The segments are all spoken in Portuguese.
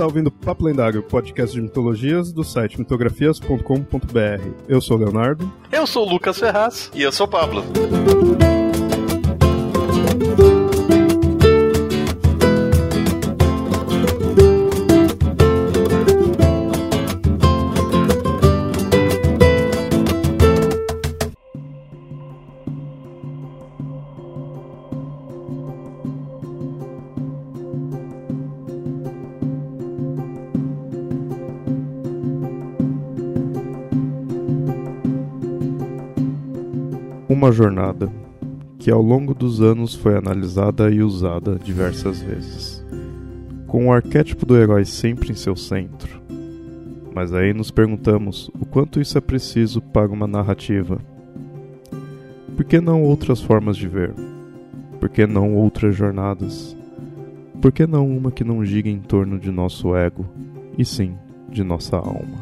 está ouvindo Papo Lendário, podcast de mitologias do site mitografias.com.br. Eu sou o Leonardo. Eu sou o Lucas Ferraz. E eu sou o Pablo. Uma jornada que ao longo dos anos foi analisada e usada diversas vezes, com o arquétipo do herói sempre em seu centro. Mas aí nos perguntamos o quanto isso é preciso para uma narrativa. Por que não outras formas de ver? Por que não outras jornadas? Por que não uma que não gira em torno de nosso ego, e sim de nossa alma?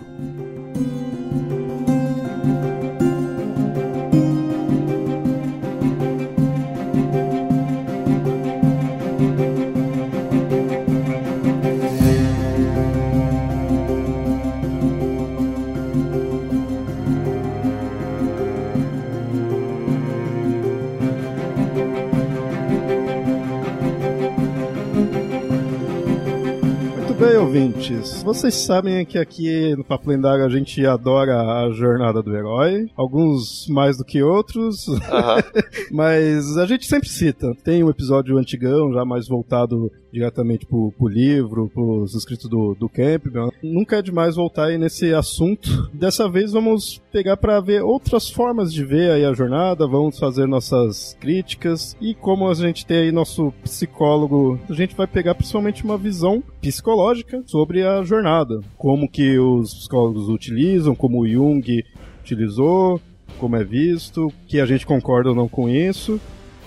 Ouvintes? Vocês sabem que aqui no Papo Lendário a gente adora a jornada do herói, alguns mais do que outros, Uhum. mas a gente sempre cita. Tem um episódio antigão, já mais voltado diretamente pro, pro livro, pros escritos do, do Campbell. Nunca é demais voltar aí nesse assunto. Dessa vez vamos pegar para ver outras formas de ver aí a jornada, vamos fazer nossas críticas e como a gente tem aí nosso psicólogo, a gente vai pegar principalmente uma visão psicológica sobre a jornada, como que os psicólogos utilizam, como o Jung utilizou, como é visto, que a gente concorda ou não com isso.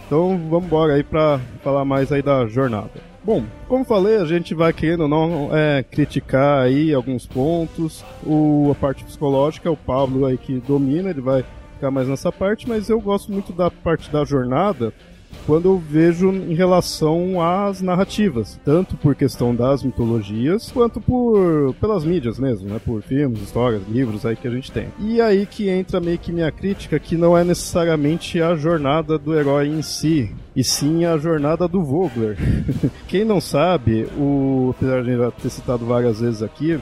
Então vamos embora aí para falar mais aí da jornada. Bom, como falei, a gente vai querendo ou não é, criticar aí alguns pontos. O, a parte psicológica, o Pablo aí que domina, ele vai ficar mais nessa parte, mas eu gosto muito da parte da jornada quando eu vejo em relação às narrativas, tanto por questão das mitologias, quanto por pelas mídias mesmo, né, por filmes, histórias, livros aí que a gente tem. E aí que entra meio que minha crítica, que não é necessariamente a jornada do herói em si, e sim a jornada do Vogler. Quem não sabe, o apesar de já ter citado várias vezes aqui,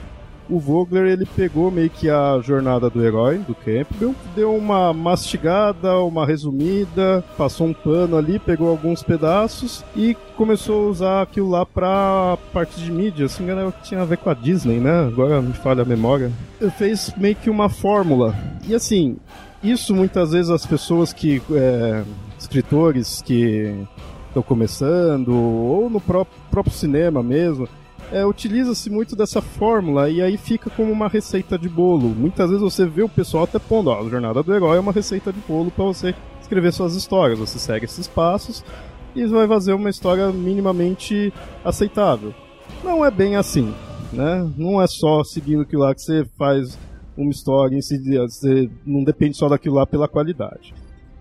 o Vogler ele pegou meio que a jornada do herói, do Campbell, deu uma mastigada, uma resumida, passou um pano ali, pegou alguns pedaços e começou a usar aquilo lá pra parte de mídia, se não me engano, tinha a ver com a Disney, né? Agora me falha a memória. Ele fez meio que uma fórmula. E assim, isso muitas vezes as pessoas que. É, escritores que estão começando, ou no próprio, próprio cinema mesmo, é, utiliza-se muito dessa fórmula e aí fica como uma receita de bolo. Muitas vezes você vê o pessoal até pondo, ó, a jornada do herói é uma receita de bolo para você escrever suas histórias. Você segue esses passos e vai fazer uma história minimamente aceitável. Não é bem assim, né? Não é só seguindo aquilo lá que você faz uma história em si, você não depende só daquilo lá pela qualidade.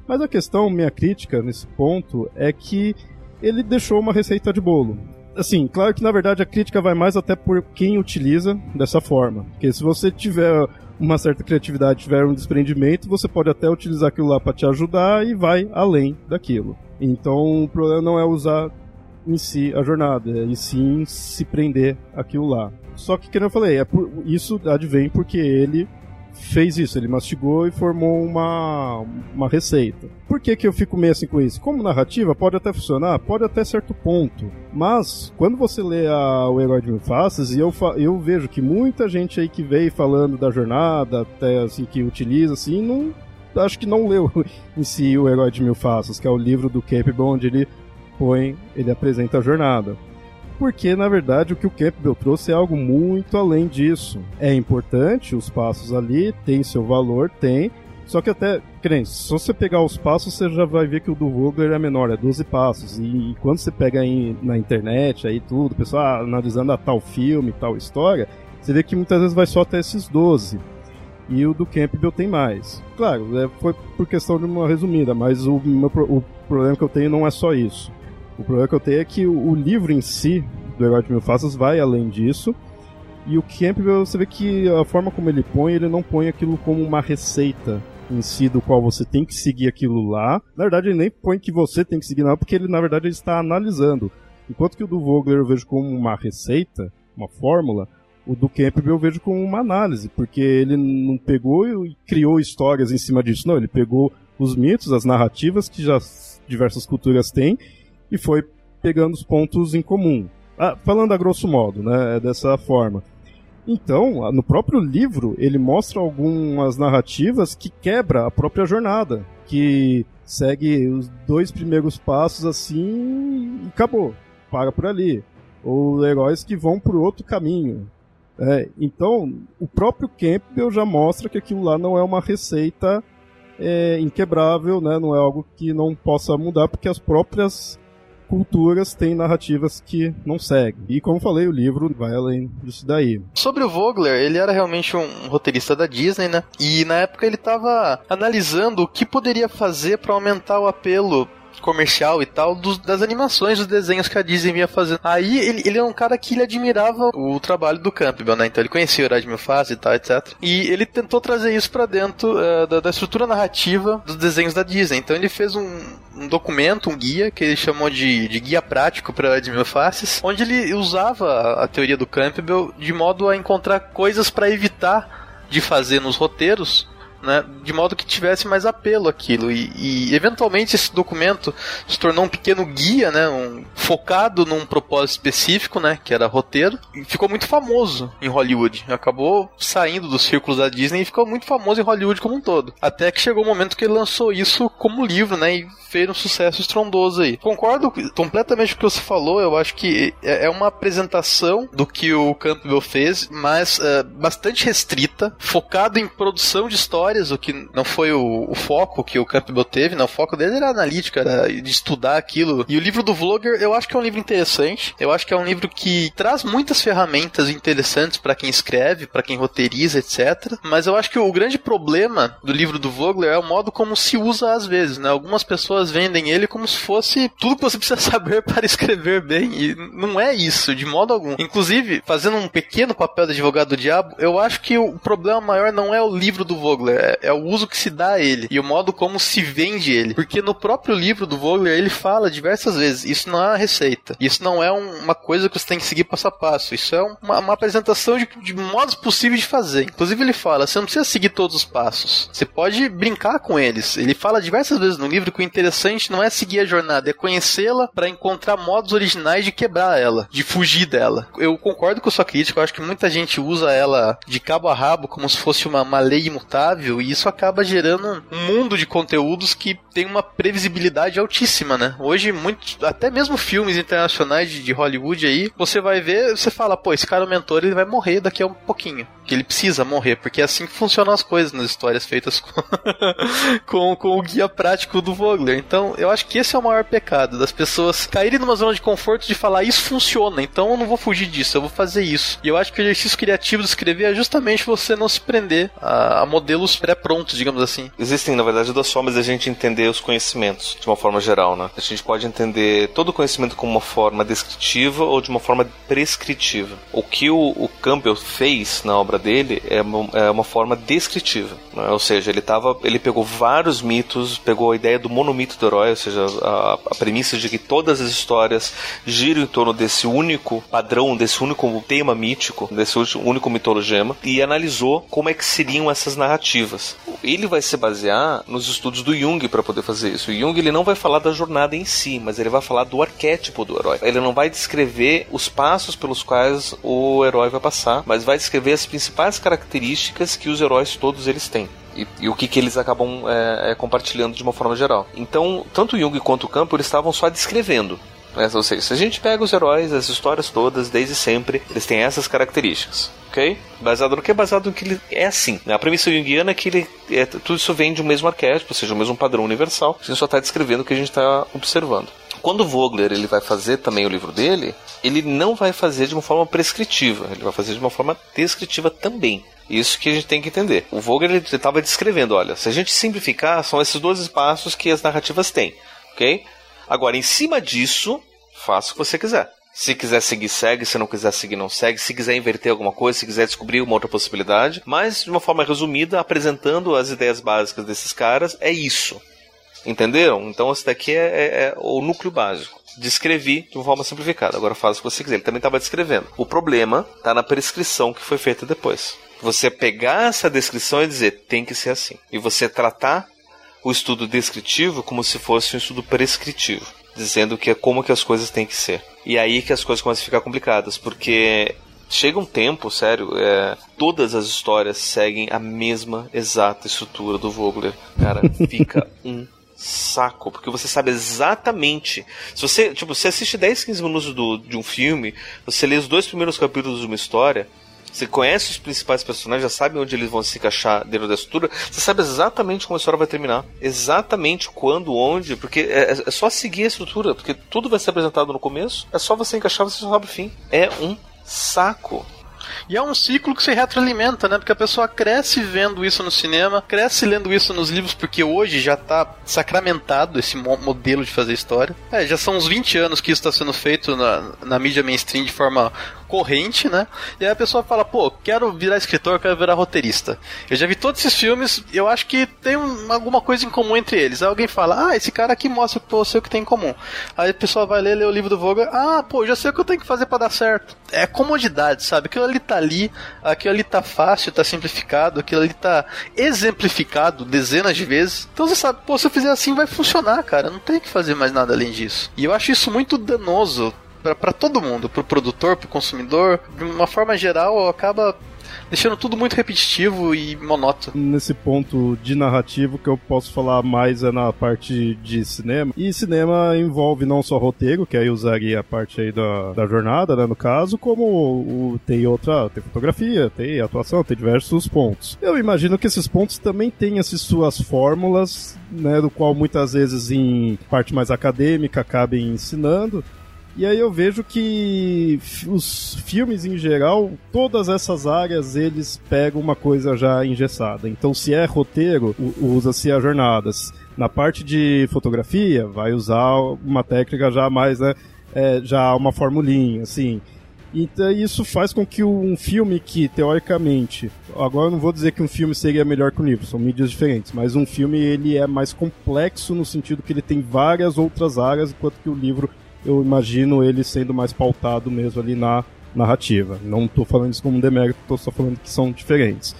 Mas a questão, minha crítica nesse ponto, é que ele deixou uma receita de bolo assim, claro que na verdade a crítica vai mais até por quem utiliza dessa forma. Porque se você tiver uma certa criatividade, tiver um desprendimento, você pode até utilizar aquilo lá para te ajudar e vai além daquilo. Então o problema não é usar em si a jornada, e sim se prender aquilo lá. Só que, como eu falei, é por, isso advém porque ele fez isso, ele mastigou e formou uma, uma receita. Por que, que eu fico meio assim com isso? Como narrativa, pode até funcionar, pode até certo ponto. Mas, quando você lê a, o Herói Mil Faces, e eu, eu vejo que muita gente aí que veio falando da jornada, até assim, que utiliza, assim, não. Acho que não leu em si o Herói de Mil Faces, que é o livro do Campbell, onde ele põe, ele apresenta a jornada porque na verdade o que o Campbell trouxe é algo muito além disso. É importante, os passos ali tem seu valor, tem. Só que até, crente, se você pegar os passos, você já vai ver que o do Vogler é menor, é 12 passos. E, e quando você pega aí na internet, aí tudo, o pessoal ah, analisando a tal filme, tal história, você vê que muitas vezes vai só até esses 12. E o do Campbell tem mais. Claro, é, foi por questão de uma resumida, mas o, meu, o problema que eu tenho não é só isso. O problema que eu tenho é que o, livro em si, do Herói de Mil Faces, vai além disso. E o Campbell, você vê que a forma como ele põe, ele não põe aquilo como uma receita em si do qual você tem que seguir aquilo lá. Na verdade, ele nem põe que você tem que seguir não, porque ele na verdade ele está analisando. Enquanto que o do Vogler eu vejo como uma receita, uma fórmula, o do Campbell eu vejo como uma análise, porque ele não pegou e criou histórias em cima disso, não, ele pegou os mitos, as narrativas que já diversas culturas têm e foi pegando os pontos em comum. Ah, falando a grosso modo, né, é dessa forma. Então, no próprio livro, ele mostra algumas narrativas que quebra a própria jornada, que segue os dois primeiros passos assim e acabou, para por ali. Ou heróis que vão por outro caminho. É, então, o próprio Campbell já mostra que aquilo lá não é uma receita é, inquebrável, né? não é algo que não possa mudar, porque as próprias culturas têm narrativas que não seguem. E como falei, o livro vai além disso daí. Sobre o Vogler, ele era realmente um roteirista da Disney, né? E na época ele estava analisando o que poderia fazer para aumentar o apelo comercial e tal dos, das animações, dos desenhos que a Disney vinha fazendo. Aí ele, ele é um cara que ele admirava o trabalho do Campbell, né? Então ele conhecia o Horário de Faces e tal, etc. E ele tentou trazer isso para dentro uh, da, da, estrutura narrativa dos desenhos da Disney. Então ele fez um, um documento, um guia, que ele chamou de, de guia prático para de Mil Faces, onde ele usava a, a teoria do Campbell de modo a encontrar coisas para evitar de fazer nos roteiros né, de modo que tivesse mais apelo aquilo. E, e, eventualmente esse documento se tornou um pequeno guia, né, um, focado num propósito específico, né, que era roteiro, e ficou muito famoso em Hollywood. Acabou saindo dos círculos da Disney e ficou muito famoso em Hollywood como um todo. Até que chegou o momento que ele lançou isso como livro, né, e fez um sucesso estrondoso aí. Concordo completamente com o que você falou, eu acho que é, é uma apresentação do que o Campbell fez, mas uh, bastante restrita, focado em produção de história histórias, o que não foi o, o foco que o Campbell teve, não. O foco dele era analítica, era de estudar aquilo. E o livro do Vlogger, eu acho que é um livro interessante. Eu acho que é um livro que traz muitas ferramentas interessantes para quem escreve, para quem roteiriza, etc. Mas eu acho que o grande problema do livro do Vogler é o modo como se usa às vezes, né? Algumas pessoas vendem ele como se fosse tudo que você precisa saber para escrever bem. E não é isso, de modo algum. Inclusive, fazendo um pequeno papel de advogado do diabo, eu acho que o problema maior não é o livro do Vogler, é, é, o uso que se dá a ele e o modo como se vende ele. Porque no próprio livro do Vogler ele fala diversas vezes: isso não é uma receita, isso não é um, uma coisa que você tem que seguir passo a passo, isso é uma, uma apresentação de, de, modos possíveis de fazer. Inclusive, ele fala: você não precisa seguir todos os passos, você pode brincar com eles. Ele fala diversas vezes no livro que o interessante não é seguir a jornada, é conhecê-la para encontrar modos originais de quebrar ela, de fugir dela. Eu concordo com sua crítica, eu acho que muita gente usa ela de cabo a rabo como se fosse uma, uma lei imutável e isso acaba gerando um mundo de conteúdos que tem uma previsibilidade altíssima, né? Hoje, muito, até mesmo filmes internacionais de, de Hollywood aí, você vai ver, você fala, pô, esse cara é o mentor, ele vai morrer daqui a um pouquinho. Que ele precisa morrer, porque é assim que funcionam as coisas nas histórias feitas com, com, com o guia prático do Vogler. Então, eu acho que esse é o maior pecado, das pessoas caírem numa zona de conforto de falar, isso funciona, então eu não vou fugir disso, eu vou fazer isso. E eu acho que o exercício criativo de escrever é justamente você não se prender a, a modelos pré-prontos, digamos assim. Existem, na verdade, duas formas de a gente entender os conhecimentos, de uma forma geral, né? A gente pode entender todo o conhecimento como uma forma descritiva ou de uma forma prescritiva. O que o, o Campbell fez na obra dele é uma, é uma forma descritiva, né? ou seja, ele tava, ele pegou vários mitos, pegou a ideia do monomito do herói, ou seja, a, a premissa de que todas as histórias giram em torno desse único padrão, desse único tema mítico, desse único mitologema, e analisou como é que seriam essas narrativas. Ele vai se basear nos estudos do Jung para poder fazer isso. O Jung ele não vai falar da jornada em si, mas ele vai falar do arquétipo do herói. Ele não vai descrever os passos pelos quais o herói vai passar, mas vai descrever as principais características que os heróis todos eles têm. E, e, o que, que eles acabam é, é, compartilhando de uma forma geral. Então, tanto Jung quanto o Campo eles estavam só descrevendo. Né? Ou seja, se a gente pega os heróis, as histórias todas, desde sempre, eles têm essas características. Ok? Baseado no que? Baseado no que ele é assim. Né? A premissa junguiana é que ele, é, tudo isso vem de um mesmo arquétipo, ou seja, o mesmo padrão universal. A gente só está descrevendo o que a gente está observando. Quando o Vogler ele vai fazer também o livro dele, ele não vai fazer de uma forma prescritiva, ele vai fazer de uma forma descritiva também. Isso que a gente tem que entender. O Vogler ele estava descrevendo, olha, se a gente simplificar, são esses dois passos que as narrativas têm, ok? Agora, em cima disso, faça o que você quiser. Se quiser seguir, segue. Se não quiser seguir, não segue. Se quiser inverter alguma coisa, se quiser descobrir uma outra possibilidade. Mas, de uma forma resumida, apresentando as ideias básicas desses caras, é isso. Entenderam? Então, esse daqui é, é, é o núcleo básico descrevi de uma forma simplificada. Agora faz o que você quiser. Ele também estava descrevendo. O problema está na prescrição que foi feita depois. Você pegar essa descrição e dizer tem que ser assim. E você tratar o estudo descritivo como se fosse um estudo prescritivo, dizendo que é como que as coisas têm que ser. E aí que as coisas começam a ficar complicadas, porque chega um tempo, sério, é, todas as histórias seguem a mesma exata estrutura do Vogler. Cara, fica um saco, porque você sabe exatamente. Se você, tipo, você assiste 10, 15 minutos do, de um filme, você lê os dois primeiros capítulos de uma história, você conhece os principais personagens, já sabe onde eles vão se encaixar dentro da estrutura, você sabe exatamente como a história vai terminar. Exatamente quando, onde, porque é, é só seguir a estrutura, porque tudo vai ser apresentado no começo, é só você encaixar, você sabe o fim. É um saco. E é um ciclo que se retroalimenta, né? Porque a pessoa cresce vendo isso no cinema, cresce lendo isso nos livros, porque hoje já tá sacramentado esse modelo de fazer história. É, já são uns 20 anos que isso está sendo feito na, na mídia mainstream de forma corrente, né? E aí a pessoa fala, pô, quero virar escritor, quero virar roteirista. Eu já vi todos esses filmes, eu acho que tem um, alguma coisa em comum entre eles. Aí alguém fala, ah, esse cara aqui mostra pra você o que tem em comum. Aí a pessoa vai ler, ler o livro do Vogel, ah, pô, já sei o que eu tenho que fazer para dar certo. É comodidade, sabe? Aquilo ali tá ali, aquilo ali tá fácil, tá simplificado, aquilo ali tá exemplificado dezenas de vezes. Então você sabe, pô, se eu fizer assim vai funcionar, cara. Não tem que fazer mais nada além disso. E eu acho isso muito danoso para todo mundo, para o produtor, para o consumidor, de uma forma geral, acaba deixando tudo muito repetitivo e monótono. Nesse ponto de narrativo que eu posso falar mais é na parte de cinema. E cinema envolve não só roteiro, que aí usaria a parte aí da, da jornada, né, no caso, como o, tem outra, tem fotografia, tem atuação, tem diversos pontos. Eu imagino que esses pontos também têm as suas fórmulas, né, do qual muitas vezes em parte mais acadêmica acabem ensinando, e aí eu vejo que os filmes em geral, todas essas áreas eles pegam uma coisa já engessada. Então, se é roteiro, usa-se as jornadas. Na parte de fotografia, vai usar uma técnica já mais, né, é, já uma formulinha, assim. Então isso faz com que um filme que, teoricamente, agora eu não vou dizer que um filme seria melhor que um livro, são mídias diferentes, mas um filme ele é mais complexo no sentido que ele tem várias outras áreas, enquanto que o livro eu imagino ele sendo mais pautado mesmo ali na narrativa. Não estou falando isso como um demérito, estou só falando que são diferentes.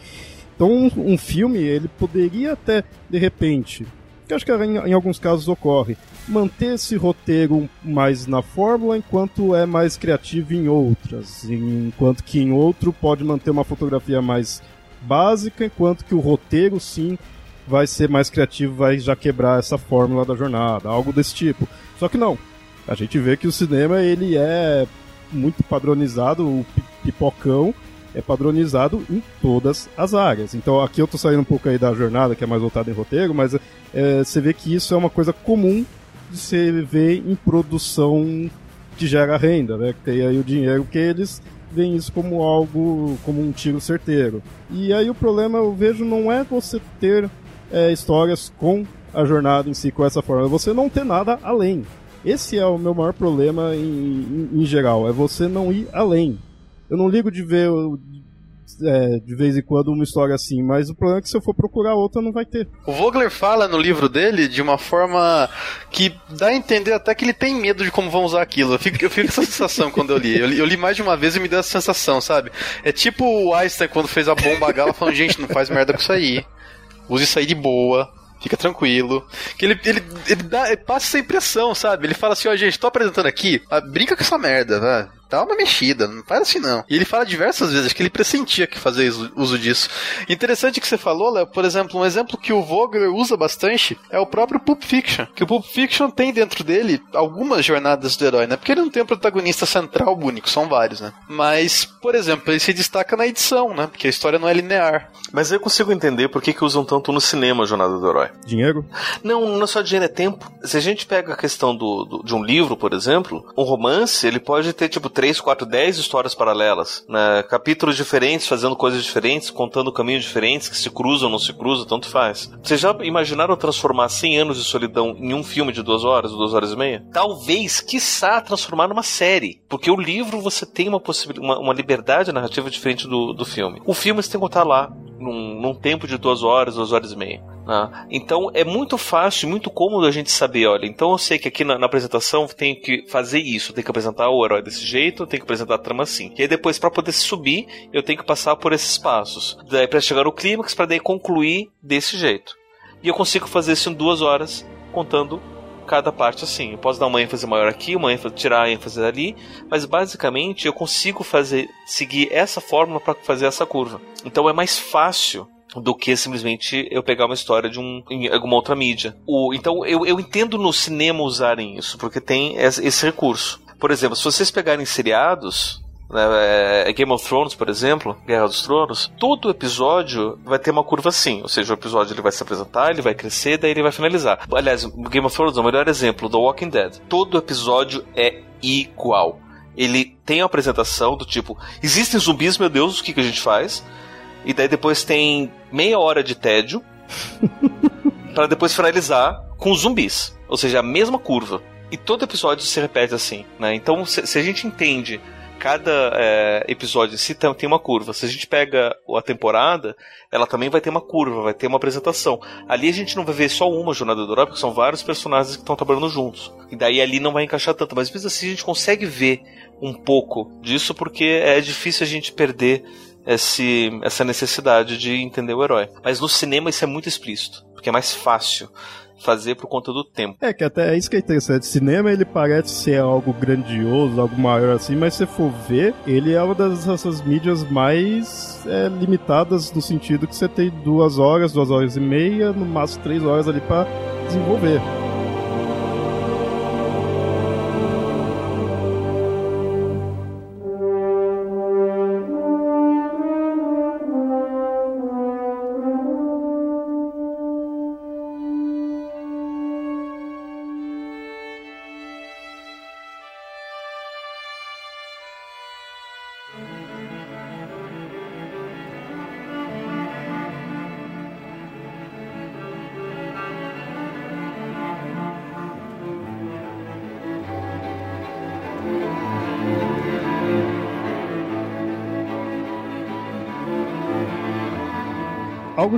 Então, um, um, filme, ele poderia até, de repente, que acho que em, em, alguns casos ocorre, manter esse roteiro mais na fórmula, enquanto é mais criativo em outras. Enquanto que em outro pode manter uma fotografia mais básica, enquanto que o roteiro, sim, vai ser mais criativo, vai já quebrar essa fórmula da jornada, algo desse tipo. Só que não, a gente vê que o cinema ele é muito padronizado, o pipocão é padronizado em todas as áreas. Então aqui eu tô saindo um pouco aí da jornada, que é mais voltada em roteiro, mas é, você vê que isso é uma coisa comum de se ver em produção que gera renda, né? Que tem aí o dinheiro, que eles veem isso como algo, como um tiro certeiro. E aí o problema eu vejo não é você ter é, histórias com a jornada em si, com essa forma, é você não ter nada além. Esse é o meu maior problema em, em, em geral, é você não ir além. Eu não ligo de ver é, de vez em quando uma história assim, mas o problema é que se eu for procurar outra não vai ter. O Vogler fala no livro dele de uma forma que dá a entender até que ele tem medo de como vão usar aquilo. Eu fico, eu fico com essa sensação quando eu li. eu li. Eu li mais de uma vez e me deu essa sensação, sabe? É tipo o Einstein quando fez a bomba gala falando, gente, não faz merda com isso aí. Use isso aí de boa fica tranquilo. Que ele, ele, ele, dá, ele passa essa impressão, sabe? Ele fala assim, ó, oh, gente, tô apresentando aqui, ah, brinca com essa merda, vai dá uma mexida, não faz assim não. E ele fala diversas vezes que ele pressentia que fazia uso disso. Interessante que você falou, Léo, por exemplo, um exemplo que o Vogler usa bastante é o próprio Pulp Fiction. Que o Pulp Fiction tem dentro dele algumas jornadas do herói, né? Porque ele não tem um protagonista central único, são vários, né? Mas, por exemplo, ele se destaca na edição, né? Porque a história não é linear. Mas eu consigo entender por que, que usam tanto no cinema a jornada do herói. Dinheiro? Não, não é só dinheiro, é tempo. Se a gente pega a questão do, do de um livro, por exemplo, um romance, ele pode ter, tipo, 3, 4, 10 histórias paralelas, né? capítulos diferentes, fazendo coisas diferentes, contando caminhos diferentes que se cruzam ou não se cruzam, tanto faz. Vocês já imaginaram transformar 100 anos de solidão em um filme de duas horas, duas horas e meia? Talvez, quiçá, transformar numa série. Porque o livro você tem uma uma, uma liberdade narrativa diferente do, do filme. O filme você tem que contar lá, num, num tempo de duas horas, duas horas e meia. Né? Então é muito fácil, muito cômodo a gente saber, olha, então eu sei que aqui na, na apresentação tem que fazer isso, tem que apresentar o herói desse jeito, tem que apresentar a trama assim. E aí depois, para poder subir, eu tenho que passar por esses passos. Daí para chegar no clímax, para daí concluir desse jeito. E eu consigo fazer isso em duas horas, contando cada parte assim. Eu posso dar uma ênfase maior aqui, uma ênfase, tirar a ênfase ali, mas basicamente eu consigo fazer seguir essa fórmula para fazer essa curva. Então é mais fácil do que simplesmente eu pegar uma história de um, em alguma outra mídia. O, então eu, eu entendo no cinema usarem isso, porque tem esse recurso. Por exemplo, se vocês pegarem seriados, né, é, é Game of Thrones, por exemplo, Guerra dos Tronos, todo episódio vai ter uma curva assim, ou seja, o episódio ele vai se apresentar, ele vai crescer, daí ele vai finalizar. Aliás, Game of Thrones é o melhor exemplo do Walking Dead. Todo episódio é igual. Ele tem a apresentação do tipo, existem zumbis, meu Deus, o que, que a gente faz? E daí depois tem meia hora de tédio para depois finalizar com zumbis. Ou seja, a mesma curva. E todo episódio se repete assim, né? Então, se, se a gente entende cada é, episódio se tem uma curva. Se a gente pega a temporada, ela também vai ter uma curva, vai ter uma apresentação. Ali a gente não vai ver só uma jornada do herói, porque são vários personagens que estão trabalhando juntos. E daí ali não vai encaixar tanto. Mas mesmo assim a gente consegue ver um pouco disso, porque é difícil a gente perder esse, essa necessidade de entender o herói. Mas no cinema isso é muito explícito, porque é mais fácil fazer por conta do tempo. É, que até é isso que é interessante. Cinema, ele parece ser algo grandioso, algo maior assim, mas se for ver, ele é uma das essas mídias mais é, limitadas no sentido que você tem duas horas, duas horas e meia, no máximo três horas ali para desenvolver.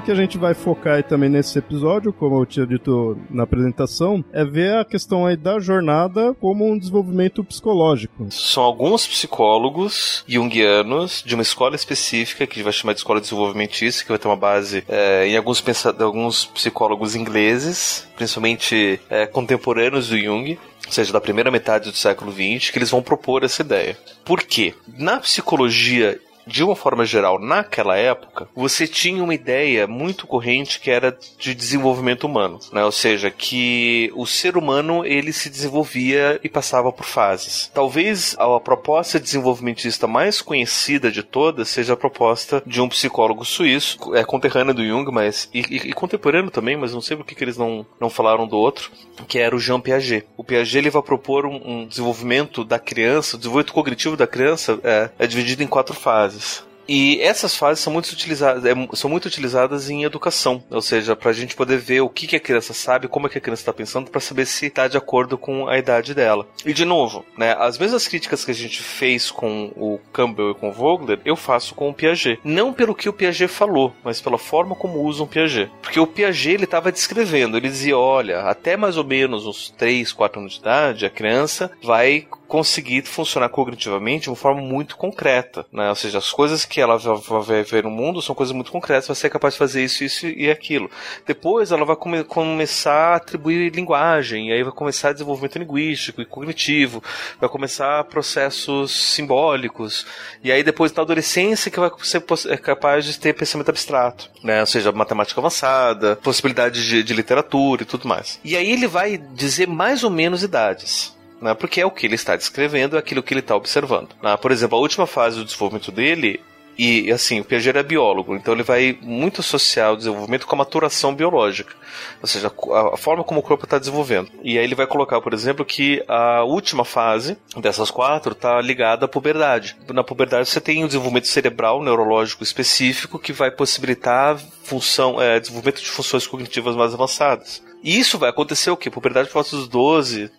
Que a gente vai focar também nesse episódio, como eu tinha dito na apresentação, é ver a questão aí da jornada como um desenvolvimento psicológico. São alguns psicólogos junguianos de uma escola específica que a gente vai chamar de escola desenvolvimentista, que vai ter uma base é, em alguns, alguns psicólogos ingleses, principalmente é, contemporâneos do Jung, ou seja, da primeira metade do século XX, que eles vão propor essa ideia. Por quê? Na psicologia de uma forma geral, naquela época, você tinha uma ideia muito corrente que era de desenvolvimento humano, né? Ou seja, que o ser humano ele se desenvolvia e passava por fases. Talvez a proposta desenvolvimentista mais conhecida de todas seja a proposta de um psicólogo suíço, é conterrâneo do Jung, mas e, e, e contemporâneo também, mas não sei por que, eles não, não falaram do outro, que era o Jean Piaget. O Piaget ele vai propor um, um desenvolvimento da criança, o desenvolvimento cognitivo da criança é, é dividido em quatro fases fases. E essas fases são muito utilizadas, é, são muito utilizadas em educação, ou seja, para a gente poder ver o que, que a criança sabe, como é que a criança está pensando, para saber se está de acordo com a idade dela. E de novo, né, as mesmas críticas que a gente fez com o Campbell e com o Vogler, eu faço com o Piaget. Não pelo que o Piaget falou, mas pela forma como usam o Piaget. Porque o Piaget ele estava descrevendo, ele dizia, olha, até mais ou menos uns 3, 4 anos de idade, a criança vai conseguir funcionar cognitivamente de uma forma muito concreta, né? Ou seja, as coisas que ela vai ver no mundo são coisas muito concretas, vai ser capaz de fazer isso, isso e aquilo. Depois ela vai come começar a atribuir linguagem, e aí vai começar desenvolvimento linguístico e cognitivo, vai começar processos simbólicos, e aí depois na adolescência que vai ser é capaz de ter pensamento abstrato, né? Ou seja, matemática avançada, possibilidade de, de literatura e tudo mais. E aí ele vai dizer mais ou menos idades né? Porque é o que ele está descrevendo, é aquilo que ele está observando. Né? Por exemplo, a última fase do desenvolvimento dele E assim, o Piaget é biólogo, então ele vai muito associar o desenvolvimento com a maturação biológica, ou seja, a, forma como o corpo está desenvolvendo. E aí ele vai colocar, por exemplo, que a última fase dessas quatro está ligada à puberdade. Na puberdade você tem um desenvolvimento cerebral, neurológico específico, que vai possibilitar função, é, desenvolvimento de funções cognitivas mais avançadas. E isso vai acontecer o quê? Puberdade por volta dos 12,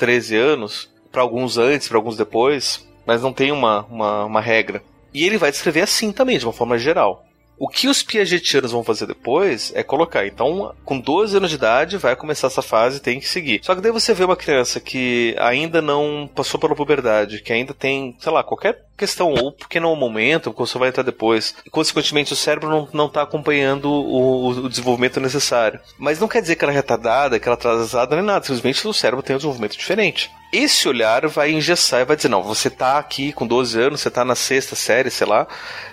13 anos, para alguns antes, para alguns depois, mas não tem uma, uma, uma regra. E ele vai descrever assim também, de uma forma geral. O que os piagetianos vão fazer depois é colocar. Então, com 12 anos de idade, vai começar essa fase tem que seguir. Só que daí você vê uma criança que ainda não passou pela puberdade, que ainda tem, sei lá, qualquer questão, ou porque não é o momento, ou você vai entrar depois. E, consequentemente, o cérebro não, não tá acompanhando o, o, desenvolvimento necessário. Mas não quer dizer que ela é retardada, que ela é atrasada, nem nada. Simplesmente o cérebro tem um desenvolvimento diferente. Esse olhar vai engessar e vai dizer, não, você tá aqui com 12 anos, você tá na sexta série, sei lá,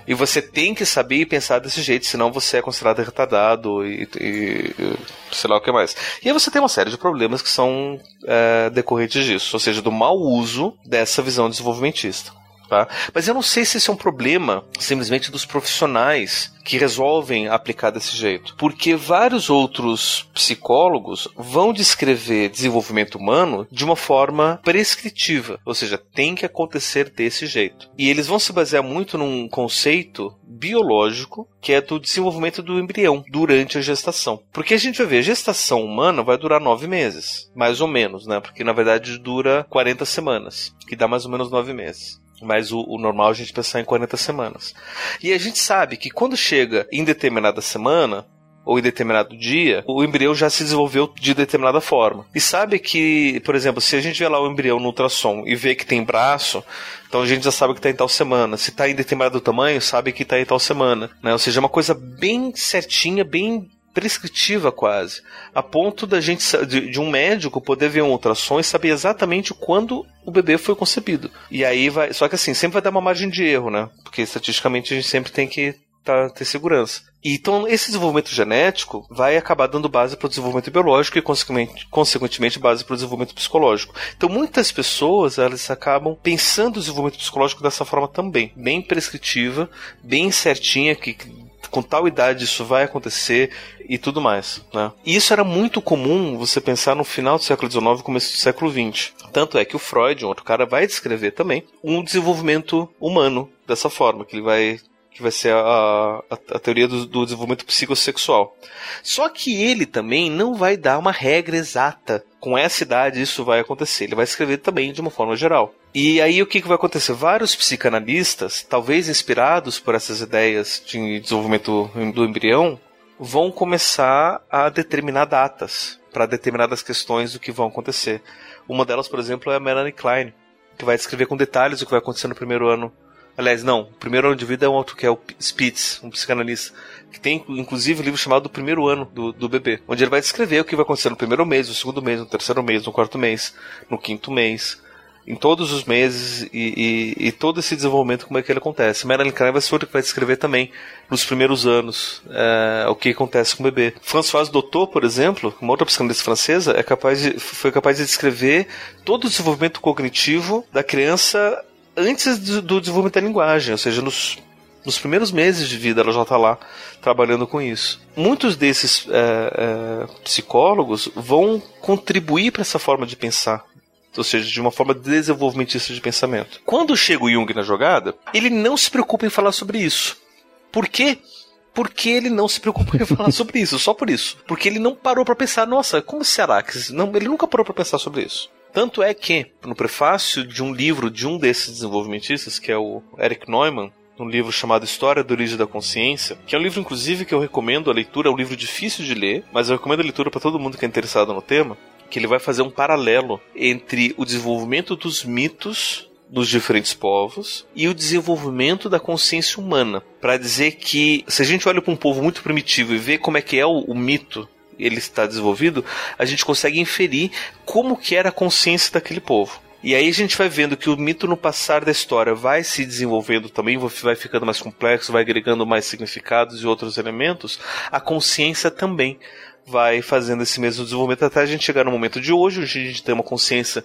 e você tem que saber e pensar desse jeito, senão você é considerado retardado e, e, e sei lá o que mais. E aí você tem uma série de problemas que são é, decorrentes disso, ou seja, do mau uso dessa visão desenvolvimentista. Tá? Mas eu não sei se esse é um problema simplesmente dos profissionais que resolvem aplicar desse jeito. Porque vários outros psicólogos vão descrever desenvolvimento humano de uma forma prescritiva, ou seja, tem que acontecer desse jeito. E eles vão se basear muito num conceito biológico que é do desenvolvimento do embrião durante a gestação. Porque a gente vai ver, a gestação humana vai durar nove meses, mais ou menos, né? Porque na verdade dura 40 semanas, que dá mais ou menos nove meses. Mas o, o, normal é a gente pensar em 40 semanas. E a gente sabe que quando chega em determinada semana, ou em determinado dia, o embrião já se desenvolveu de determinada forma. E sabe que, por exemplo, se a gente vê lá o embrião no ultrassom e vê que tem braço, então a gente já sabe que está em tal semana. Se está em determinado tamanho, sabe que está em tal semana. Né? Ou seja, é uma coisa bem certinha, bem prescritiva quase, a ponto da gente de, de, um médico poder ver um ultrassom e saber exatamente quando o bebê foi concebido. E aí vai, só que assim, sempre vai dar uma margem de erro, né? Porque estatisticamente a gente sempre tem que tá, ter segurança. E, então, esse desenvolvimento genético vai acabar dando base para o desenvolvimento biológico e, consequentemente, consequentemente base para o desenvolvimento psicológico. Então, muitas pessoas elas acabam pensando o desenvolvimento psicológico dessa forma também, bem prescritiva, bem certinha, que com tal idade isso vai acontecer e tudo mais. Né? E isso era muito comum você pensar no final do século XIX começo do século XX. Tanto é que o Freud, um outro cara, vai descrever também um desenvolvimento humano dessa forma, que ele vai que vai ser a, a, a teoria do, do, desenvolvimento psicossexual. Só que ele também não vai dar uma regra exata. Com essa idade isso vai acontecer. Ele vai escrever também de uma forma geral. E aí o que, que vai acontecer? Vários psicanalistas, talvez inspirados por essas ideias de desenvolvimento do embrião, vão começar a determinar datas para determinadas questões do que vão acontecer. Uma delas, por exemplo, é a Melanie Klein, que vai descrever com detalhes o que vai acontecer no primeiro ano Aliás, não. O primeiro ano de vida é um outro que é o Spitz, um psicanalista, que tem inclusive um livro chamado Do Primeiro Ano do, do Bebê, onde ele vai descrever o que vai acontecer no primeiro mês, no segundo mês, no terceiro mês, no quarto mês, no quinto mês, em todos os meses e, e, e todo esse desenvolvimento, como é que ele acontece. Marilyn Klein vai ser outra que vai descrever também, nos primeiros anos, é, o que acontece com o bebê. Françoise Dotto, por exemplo, uma outra psicanalista francesa, é capaz de, foi capaz de descrever todo o desenvolvimento cognitivo da criança antes do desenvolvimento da linguagem, ou seja, nos, nos primeiros meses de vida ela já está lá trabalhando com isso. Muitos desses é, é, psicólogos vão contribuir para essa forma de pensar. Ou seja, de uma forma desenvolvimentista de pensamento. Quando chega o Jung na jogada, ele não se preocupa em falar sobre isso. Por quê? porque ele não se preocupa em falar sobre isso, só por isso. Porque ele não parou para pensar, nossa, como será que. Não, ele nunca parou para pensar sobre isso. Tanto é que, no prefácio de um livro de um desses desenvolvimentistas, que é o Eric Neumann, um livro chamado História da Origem da Consciência, que é um livro, inclusive, que eu recomendo a leitura, é um livro difícil de ler, mas eu recomendo a leitura para todo mundo que é interessado no tema, que ele vai fazer um paralelo entre o desenvolvimento dos mitos dos diferentes povos e o desenvolvimento da consciência humana, para dizer que se a gente olha para um povo muito primitivo e vê como é que é o, o mito ele está desenvolvido, a gente consegue inferir como que era a consciência daquele povo. E aí a gente vai vendo que o mito no passar da história vai se desenvolvendo também, vai ficando mais complexo, vai agregando mais significados e outros elementos. A consciência também vai fazendo esse mesmo desenvolvimento até a gente chegar no momento de hoje, onde a gente tem uma consciência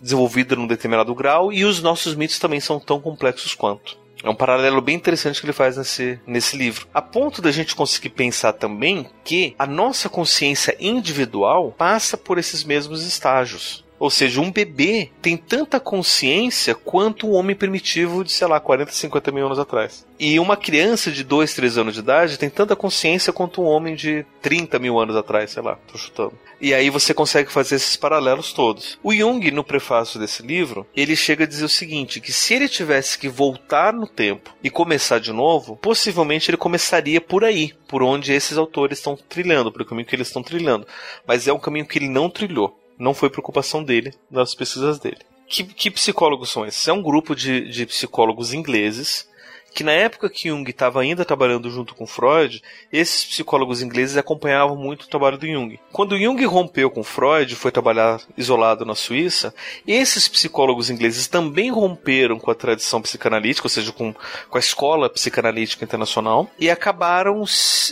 desenvolvida num determinado grau e os nossos mitos também são tão complexos quanto. É um paralelo bem interessante que ele faz nesse, nesse livro. A ponto da gente conseguir pensar também que a nossa consciência individual passa por esses mesmos estágios. Ou seja, um bebê tem tanta consciência quanto um homem primitivo de, sei lá, 40, 50 mil anos atrás. E uma criança de 2, 3 anos de idade tem tanta consciência quanto um homem de 30 mil anos atrás, sei lá, tô chutando. E aí você consegue fazer esses paralelos todos. O Jung, no prefácio desse livro, ele chega a dizer o seguinte: que se ele tivesse que voltar no tempo e começar de novo, possivelmente ele começaria por aí, por onde esses autores estão trilhando, pelo caminho que eles estão trilhando. Mas é um caminho que ele não trilhou não foi preocupação dele nas pesquisas dele. Que, que psicólogos são esses? É um grupo de, de psicólogos ingleses que na época que Jung estava ainda trabalhando junto com Freud, esses psicólogos ingleses acompanhavam muito o trabalho do Jung. Quando Jung rompeu com Freud, foi trabalhar isolado na Suíça, esses psicólogos ingleses também romperam com a tradição psicanalítica, ou seja, com, com a escola psicanalítica internacional, e acabaram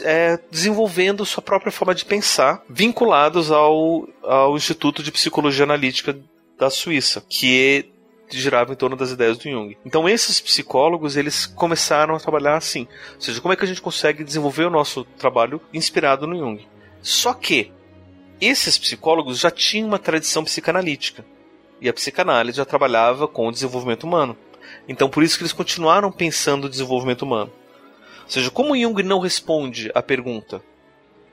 é, desenvolvendo sua própria forma de pensar, vinculados ao, ao Instituto de Psicologia Analítica da Suíça, que girava em torno das ideias do Jung. Então esses psicólogos, eles começaram a trabalhar assim. Ou seja, como é que a gente consegue desenvolver o nosso trabalho inspirado no Jung. Só que esses psicólogos já tinham uma tradição psicanalítica. E a psicanálise já trabalhava com o desenvolvimento humano. Então por isso que eles continuaram pensando o desenvolvimento humano. Ou seja, como Jung não responde à pergunta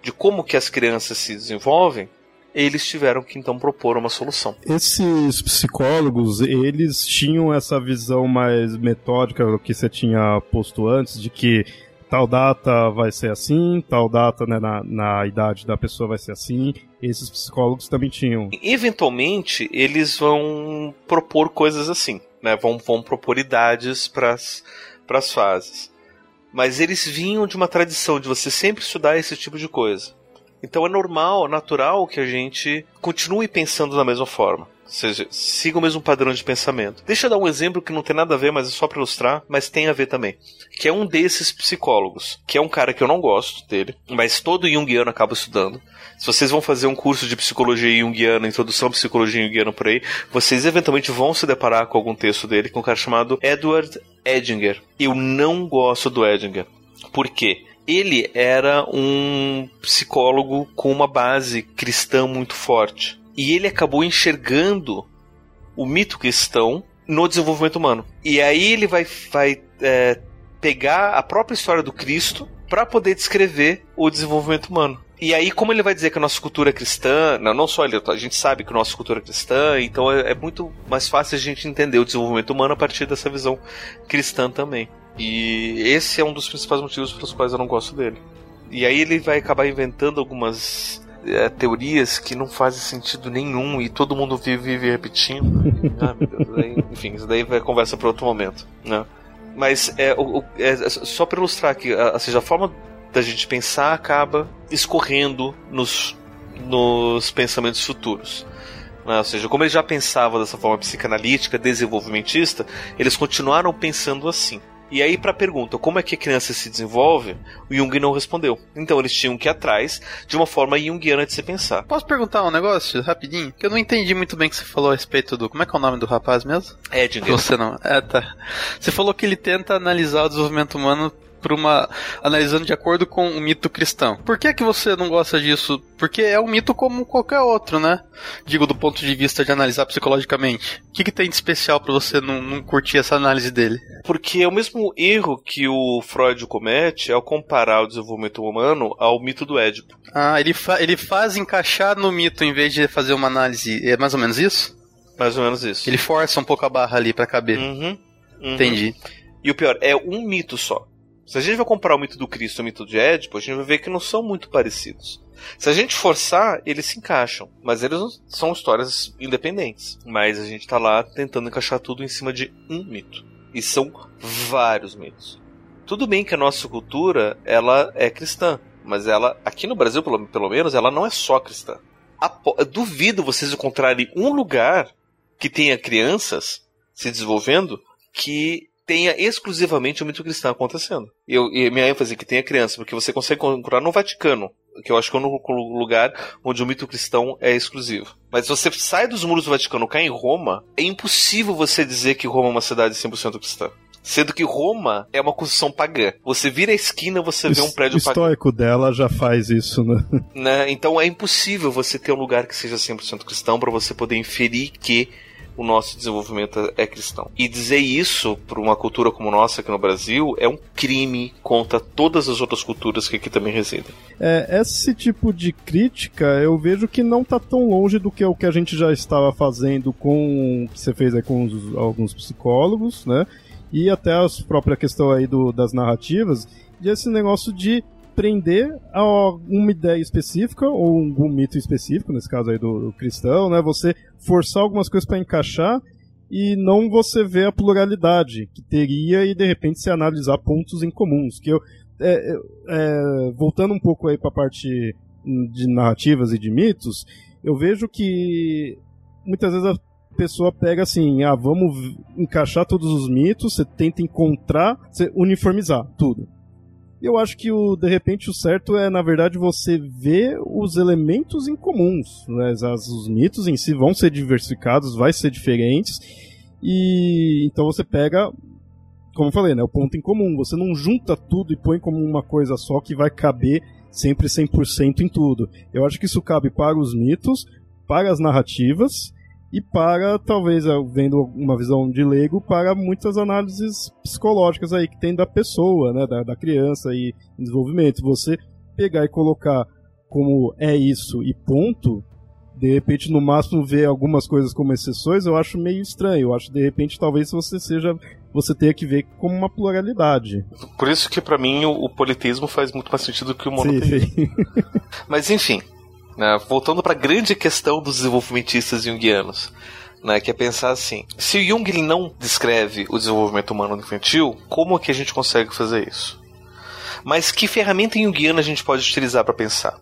de como que as crianças se desenvolvem, eles tiveram que então propor uma solução. Esses psicólogos, eles tinham essa visão mais metódica do que você tinha posto antes, de que tal data vai ser assim, tal data né, na, na idade da pessoa vai ser assim. Esses psicólogos também tinham. Eventualmente, eles vão propor coisas assim, né? Vão, vão propor idades para as fases. Mas eles vinham de uma tradição de você sempre estudar esse tipo de coisa. Então é normal, natural que a gente continue pensando da mesma forma. Ou seja, siga o mesmo padrão de pensamento. Deixa eu dar um exemplo que não tem nada a ver, mas é só para ilustrar, mas tem a ver também. Que é um desses psicólogos, que é um cara que eu não gosto dele, mas todo Jungiano acaba estudando. Se vocês vão fazer um curso de psicologia junguiana, introdução à psicologia junguiana por aí, vocês eventualmente vão se deparar com algum texto dele, com um cara chamado Edward Edinger. Eu não gosto do Edinger. Por quê? Ele era um psicólogo com uma base cristã muito forte. E ele acabou enxergando o mito cristão no desenvolvimento humano. E aí ele vai, vai é, pegar a própria história do Cristo para poder descrever o desenvolvimento humano. E aí, como ele vai dizer que a nossa cultura é cristã, não, não só ele, a gente sabe que a nossa cultura é cristã, então é, é muito mais fácil a gente entender o desenvolvimento humano a partir dessa visão cristã também. E esse é um dos principais motivos pelos quais eu não gosto dele. E aí ele vai acabar inventando algumas é, teorias que não fazem sentido nenhum e todo mundo vive, vive repetindo. ah, meu Deus, daí, enfim, isso daí vai conversa para outro momento, né? Mas é, o, é, só para ilustrar que, ou seja, a forma da gente pensar acaba escorrendo nos, nos pensamentos futuros. Né? Ou seja, como eles já pensavam dessa forma psicanalítica, desenvolvimentista, eles continuaram pensando assim. E aí, para a pergunta como é que a criança se desenvolve, o Jung não respondeu. Então eles tinham que ir atrás de uma forma junguiana de se pensar. Posso perguntar um negócio rapidinho? Que eu não entendi muito bem o que você falou a respeito do. Como é que é o nome do rapaz mesmo? Edinger. Você não. É, tá. Você falou que ele tenta analisar o desenvolvimento humano por uma analisando de acordo com o mito cristão. Por que que você não gosta disso? Porque é um mito como qualquer outro, né? Digo do ponto de vista de analisar psicologicamente. O que, que tem de especial para você não, não curtir essa análise dele? Porque é o mesmo erro que o Freud comete ao comparar o desenvolvimento humano ao mito do Édipo. Ah, ele, fa ele faz encaixar no mito em vez de fazer uma análise. É mais ou menos isso? Mais ou menos isso. Ele força um pouco a barra ali para caber. Uhum, uhum. Entendi. E o pior, é um mito só. Se a gente vai comparar o mito do Cristo e o mito de Édipo, a gente vai ver que não são muito parecidos. Se a gente forçar, eles se encaixam, mas eles são histórias independentes. Mas a gente está lá tentando encaixar tudo em cima de um mito. E são vários mitos. Tudo bem que a nossa cultura, ela é cristã, mas ela, aqui no Brasil pelo, pelo menos, ela não é só cristã. Apo duvido vocês encontrarem um lugar que tenha crianças se desenvolvendo que tenha exclusivamente o mito cristão acontecendo. E, eu, e minha ênfase é que tenha criança, porque você consegue encontrar no Vaticano, que eu acho que é o único lugar onde o mito cristão é exclusivo. Mas se você sai dos muros do Vaticano, cai em Roma, é impossível você dizer que Roma é uma cidade 100% cristã. Sendo que Roma é uma construção pagã. Você vira a esquina, você vê um prédio pagão. O histórico dela já faz isso, né? né? Então é impossível você ter um lugar que seja 100% cristão para você poder inferir que o nosso desenvolvimento é cristão. E dizer isso para uma cultura como nossa aqui no Brasil é um crime contra todas as outras culturas que aqui também residem. É, esse tipo de crítica eu vejo que não está tão longe do que o que a gente já estava fazendo com que você fez aí com os, alguns psicólogos, né? E até a própria questão aí do, das narrativas, de esse negócio de prender a uma ideia específica ou um mito específico, nesse caso aí do, do cristão, né? Você forçar algumas coisas para encaixar e não você ver a pluralidade que teria e de repente se analisar pontos em comuns. Que eu, é, é, voltando um pouco aí para a parte de narrativas e de mitos, eu vejo que muitas vezes a pessoa pega assim, ah, vamos encaixar todos os mitos, você tenta encontrar, você uniformizar tudo. Eu acho que o de repente o certo é, na verdade, você ver os elementos em comuns. Né? As, os mitos em si vão ser diversificados, vai ser diferentes. E então você pega, como eu falei, né, o ponto em comum. Você não junta tudo e põe como uma coisa só que vai caber sempre 100% em tudo. Eu acho que isso cabe para os mitos, para as narrativas e para, talvez, vendo uma visão de leigo, para muitas análises psicológicas aí que tem da pessoa, né, da, da criança e desenvolvimento. Você pegar e colocar como é isso e ponto, de repente, no máximo, ver algumas coisas como exceções, eu acho meio estranho. Eu acho, de repente, talvez você seja. Você tenha que ver como uma pluralidade. Por isso que, para mim, o, o, politismo faz muito mais sentido que o monoteísmo. Sim, sim. Mas, enfim, né? Voltando para a grande questão dos desenvolvimentistas junguianos. Né, que é pensar assim: se Jung ele não descreve o desenvolvimento humano infantil, como é que a gente consegue fazer isso? Mas que ferramenta junguiana a gente pode utilizar para pensar?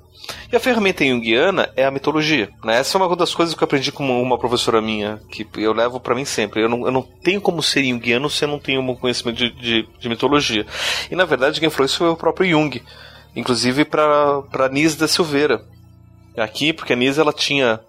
E a ferramenta junguiana é a mitologia. Né? Essa é uma das coisas que eu aprendi com uma professora minha, que eu levo para mim sempre. Eu não, eu não, tenho como ser junguiano se eu não tenho um conhecimento de, de, de mitologia. E na verdade, quem falou isso foi o próprio Jung. Inclusive para Nise da Silveira, aqui, porque a Nisa ela tinha.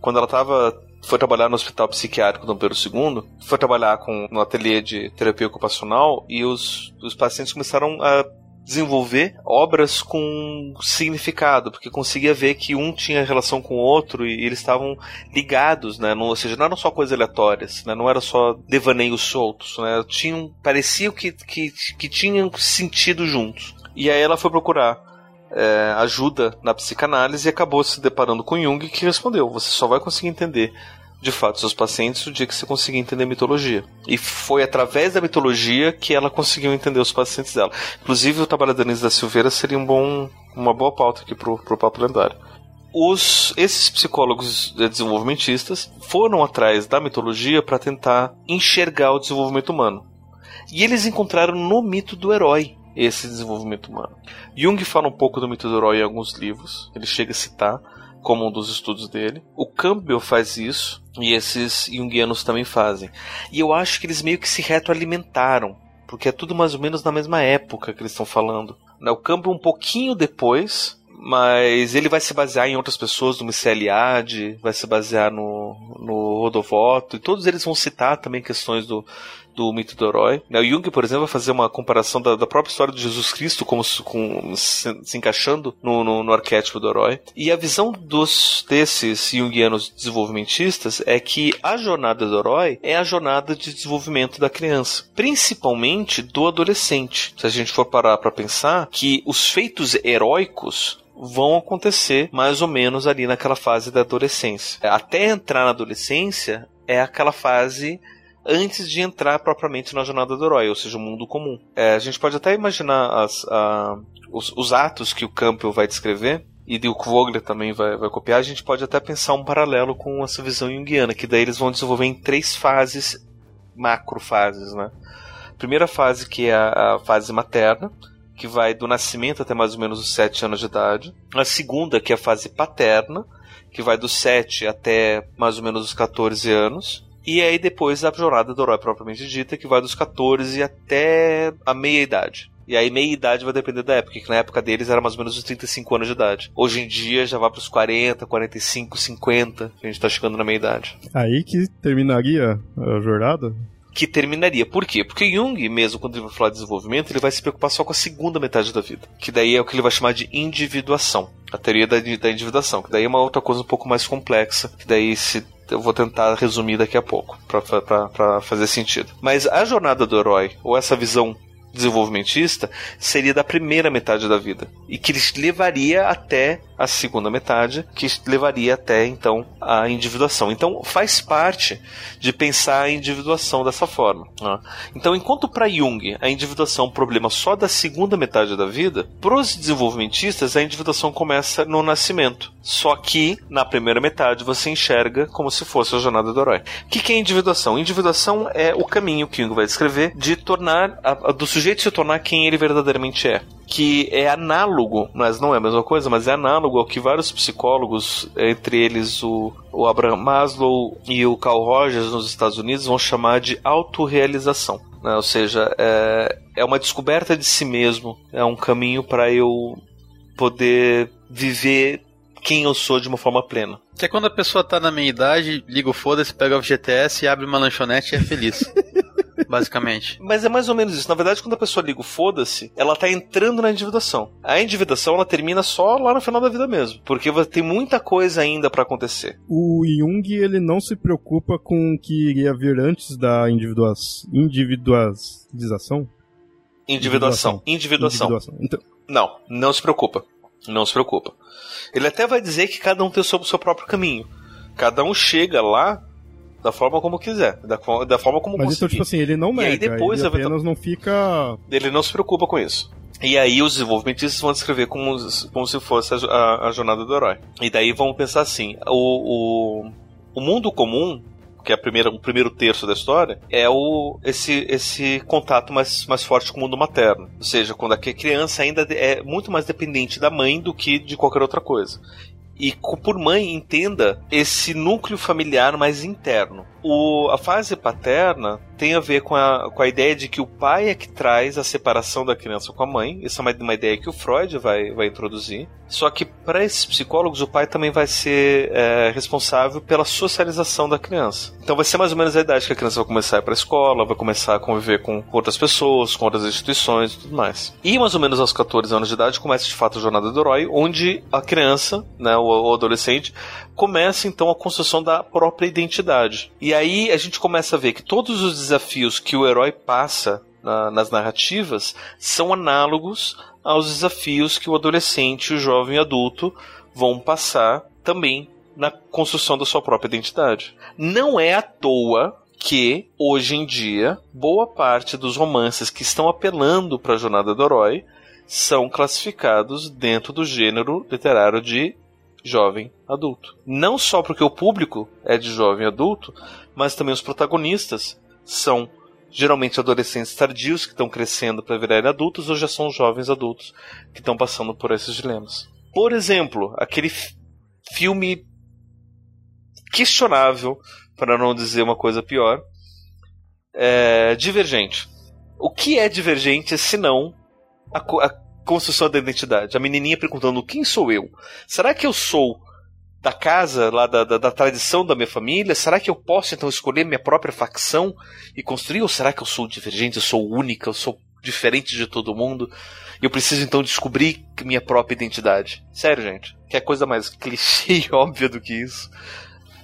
Quando ela tava. Foi trabalhar no hospital psiquiátrico Dom Pedro II, foi trabalhar com, no ateliê de terapia ocupacional e os, os pacientes começaram a desenvolver obras com significado, porque conseguia ver que um tinha relação com o outro e eles estavam ligados, né? Não, ou seja, não eram só coisas aleatórias, né? Não eram só devaneios soltos, né? Tinham, parecia que, que, que tinham sentido juntos. E aí ela foi procurar é, ajuda na psicanálise e acabou se deparando com Jung que respondeu: você só vai conseguir entender de fato seus pacientes o dia que você conseguir entender mitologia. E foi através da mitologia que ela conseguiu entender os pacientes dela. Inclusive o trabalho da Denise da Silveira seria um bom, uma boa pauta aqui pro, pro Papo Lendário. Os, esses psicólogos desenvolvimentistas foram atrás da mitologia para tentar enxergar o desenvolvimento humano. E eles encontraram no mito do herói esse desenvolvimento humano. Jung fala um pouco do mito do herói em alguns livros, ele chega a citar como um dos estudos dele. O Campbell faz isso e esses junguianos também fazem. E eu acho que eles meio que se retroalimentaram, porque é tudo mais ou menos na mesma época que eles estão falando. Né, o Campbell um pouquinho depois, mas ele vai se basear em outras pessoas, no Michel Eliade, vai se basear no, no Rodovoto, e todos eles vão citar também questões do, do mito do herói. Né? O Jung, por exemplo, vai fazer uma comparação da, da própria história de Jesus Cristo como com, se, se, encaixando no, no, no, arquétipo do herói. E a visão dos desses junguianos desenvolvimentistas é que a jornada do herói é a jornada de desenvolvimento da criança, principalmente do adolescente. Se a gente for parar para pensar que os feitos heróicos vão acontecer mais ou menos ali naquela fase da adolescência. Até entrar na adolescência é aquela fase antes de entrar propriamente na jornada do herói, ou seja, o mundo comum. É, a gente pode até imaginar as, a, os, os, atos que o Campbell vai descrever. E o Kvogler também vai, vai copiar. A gente pode até pensar um paralelo com essa visão junguiana, que daí eles vão desenvolver em três fases, macrofases, né? Primeira fase que é a, a fase materna, que vai do nascimento até mais ou menos os 7 anos de idade. A segunda, que é a fase paterna, que vai dos 7 até mais ou menos os 14 anos. E aí depois a jornada do herói propriamente dita, que vai dos 14 até a meia-idade. E aí meia idade vai depender da época, que na época deles era mais ou menos os 35 anos de idade. Hoje em dia já vai para os 40, 45, 50, que a gente tá chegando na meia idade. Aí que terminaria a jornada? que terminaria. Por quê? Porque Jung, mesmo quando ele vai falar de desenvolvimento, ele vai se preocupar só com a segunda metade da vida, que daí é o que ele vai chamar de individuação, a teoria da, da individuação, que daí é uma outra coisa um pouco mais complexa, que daí se eu vou tentar resumir daqui a pouco, para fazer sentido. Mas a jornada do herói, ou essa visão desenvolvimentista seria da primeira metade da vida e que levaria até a segunda metade, que levaria até então a individuação. Então faz parte de pensar a individuação dessa forma. Né? Então, enquanto para Jung a individuação é um problema só da segunda metade da vida, para os desenvolvimentistas a individuação começa no nascimento. Só que na primeira metade você enxerga como se fosse a jornada do herói. O que, é individuação? Individuação é o caminho que Jung vai descrever de tornar a, a, do sujeito se tornar quem ele verdadeiramente é que é análogo, mas não é a mesma coisa, mas é análogo ao que vários psicólogos, entre eles o, o Abraham Maslow e o Carl Rogers nos Estados Unidos, vão chamar de autorrealização. Né? Ou seja, é, é uma descoberta de si mesmo, é um caminho para eu poder viver quem eu sou de uma forma plena. Que é quando a pessoa tá na minha idade, liga o foda-se, pega o FGTS e abre uma lanchonete e é feliz. basicamente. Mas é mais ou menos isso. Na verdade, quando a pessoa liga o foda-se, ela tá entrando na individuação. A individuação, ela termina só lá no final da vida mesmo. Porque tem muita coisa ainda para acontecer. O Jung, ele não se preocupa com o que iria vir antes da individua individualização? Individuação. Individuação. Individuação. Então... Não, não se preocupa. Não se preocupa. Ele até vai dizer que cada um tem o seu, o seu próprio caminho. Cada um chega lá da forma como quiser, da, da forma como Mas conseguir. então, tipo assim, ele não nega, e aí depois ele apenas não fica... Ele não se preocupa com isso. E aí os desenvolvimentistas vão descrever como, como se fosse a, a, a jornada do herói. E daí vão pensar assim, o, o, o mundo comum, que é a primeira, o primeiro terço da história, é o, esse, esse contato mais, mais forte com o mundo materno. Ou seja, quando a criança ainda é muito mais dependente da mãe do que de qualquer outra coisa e por mãe entenda esse núcleo familiar mais interno. O, a fase paterna tem a ver com a, com a ideia de que o pai é que traz a separação da criança com a mãe. Isso é uma, uma ideia que o Freud vai, vai introduzir. Só que para esses psicólogos, o pai também vai ser é, responsável pela socialização da criança. Então vai ser mais ou menos a idade que a criança vai começar a ir para a escola, vai começar a conviver com outras pessoas, com outras instituições e tudo mais. E mais ou menos aos 14 anos de idade começa de fato a jornada do herói, onde a criança, né, o, adolescente, começa então a construção da própria identidade. E aí a gente começa a ver que todos os desafios que o herói passa na, nas narrativas são análogos aos desafios que o adolescente, o jovem adulto vão passar também na construção da sua própria identidade. Não é à toa que hoje em dia boa parte dos romances que estão apelando para a jornada do herói são classificados dentro do gênero literário de jovem adulto. Não só porque o público é de jovem adulto, mas também os protagonistas são geralmente adolescentes tardios que estão crescendo para virarem adultos ou já são jovens adultos que estão passando por esses dilemas. Por exemplo, aquele filme questionável, para não dizer uma coisa pior, é Divergente. O que é Divergente se não a, a construção da identidade. A menininha perguntando: quem sou eu? Será que eu sou da casa, lá da, da, da, tradição da minha família? Será que eu posso então escolher minha própria facção e construir? Ou será que eu sou divergente, eu sou única, eu sou diferente de todo mundo? E eu preciso então descobrir minha própria identidade. Sério, gente. Que é coisa mais clichê e óbvia do que isso.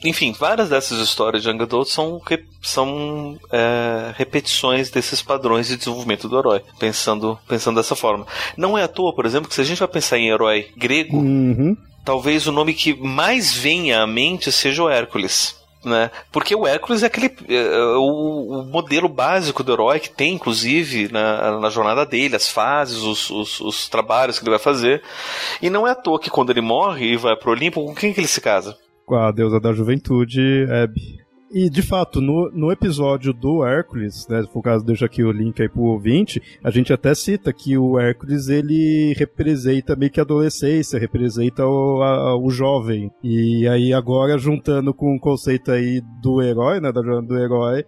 Enfim, várias dessas histórias de Young Adult são, são é, repetições desses padrões de desenvolvimento do herói, pensando, pensando dessa forma. Não é à toa, por exemplo, que se a gente vai pensar em herói grego, uhum. Talvez o nome que mais venha à mente seja o Hércules. Né? Porque o Hércules é aquele é, é, o, o, modelo básico do herói que tem, inclusive, na, na jornada dele, as fases, os, os, os, trabalhos que ele vai fazer. E não é à toa que quando ele morre e vai pro Olimpo, com quem que ele se casa? com a deusa da juventude, Hebe. E, de fato, no, no episódio do Hércules, né, o caso, deixa aqui o link aí pro ouvinte, a gente até cita que o Hércules, ele representa meio que a adolescência, representa o, a, o jovem. E aí, agora, juntando com o conceito aí do herói, né, da jornada do herói,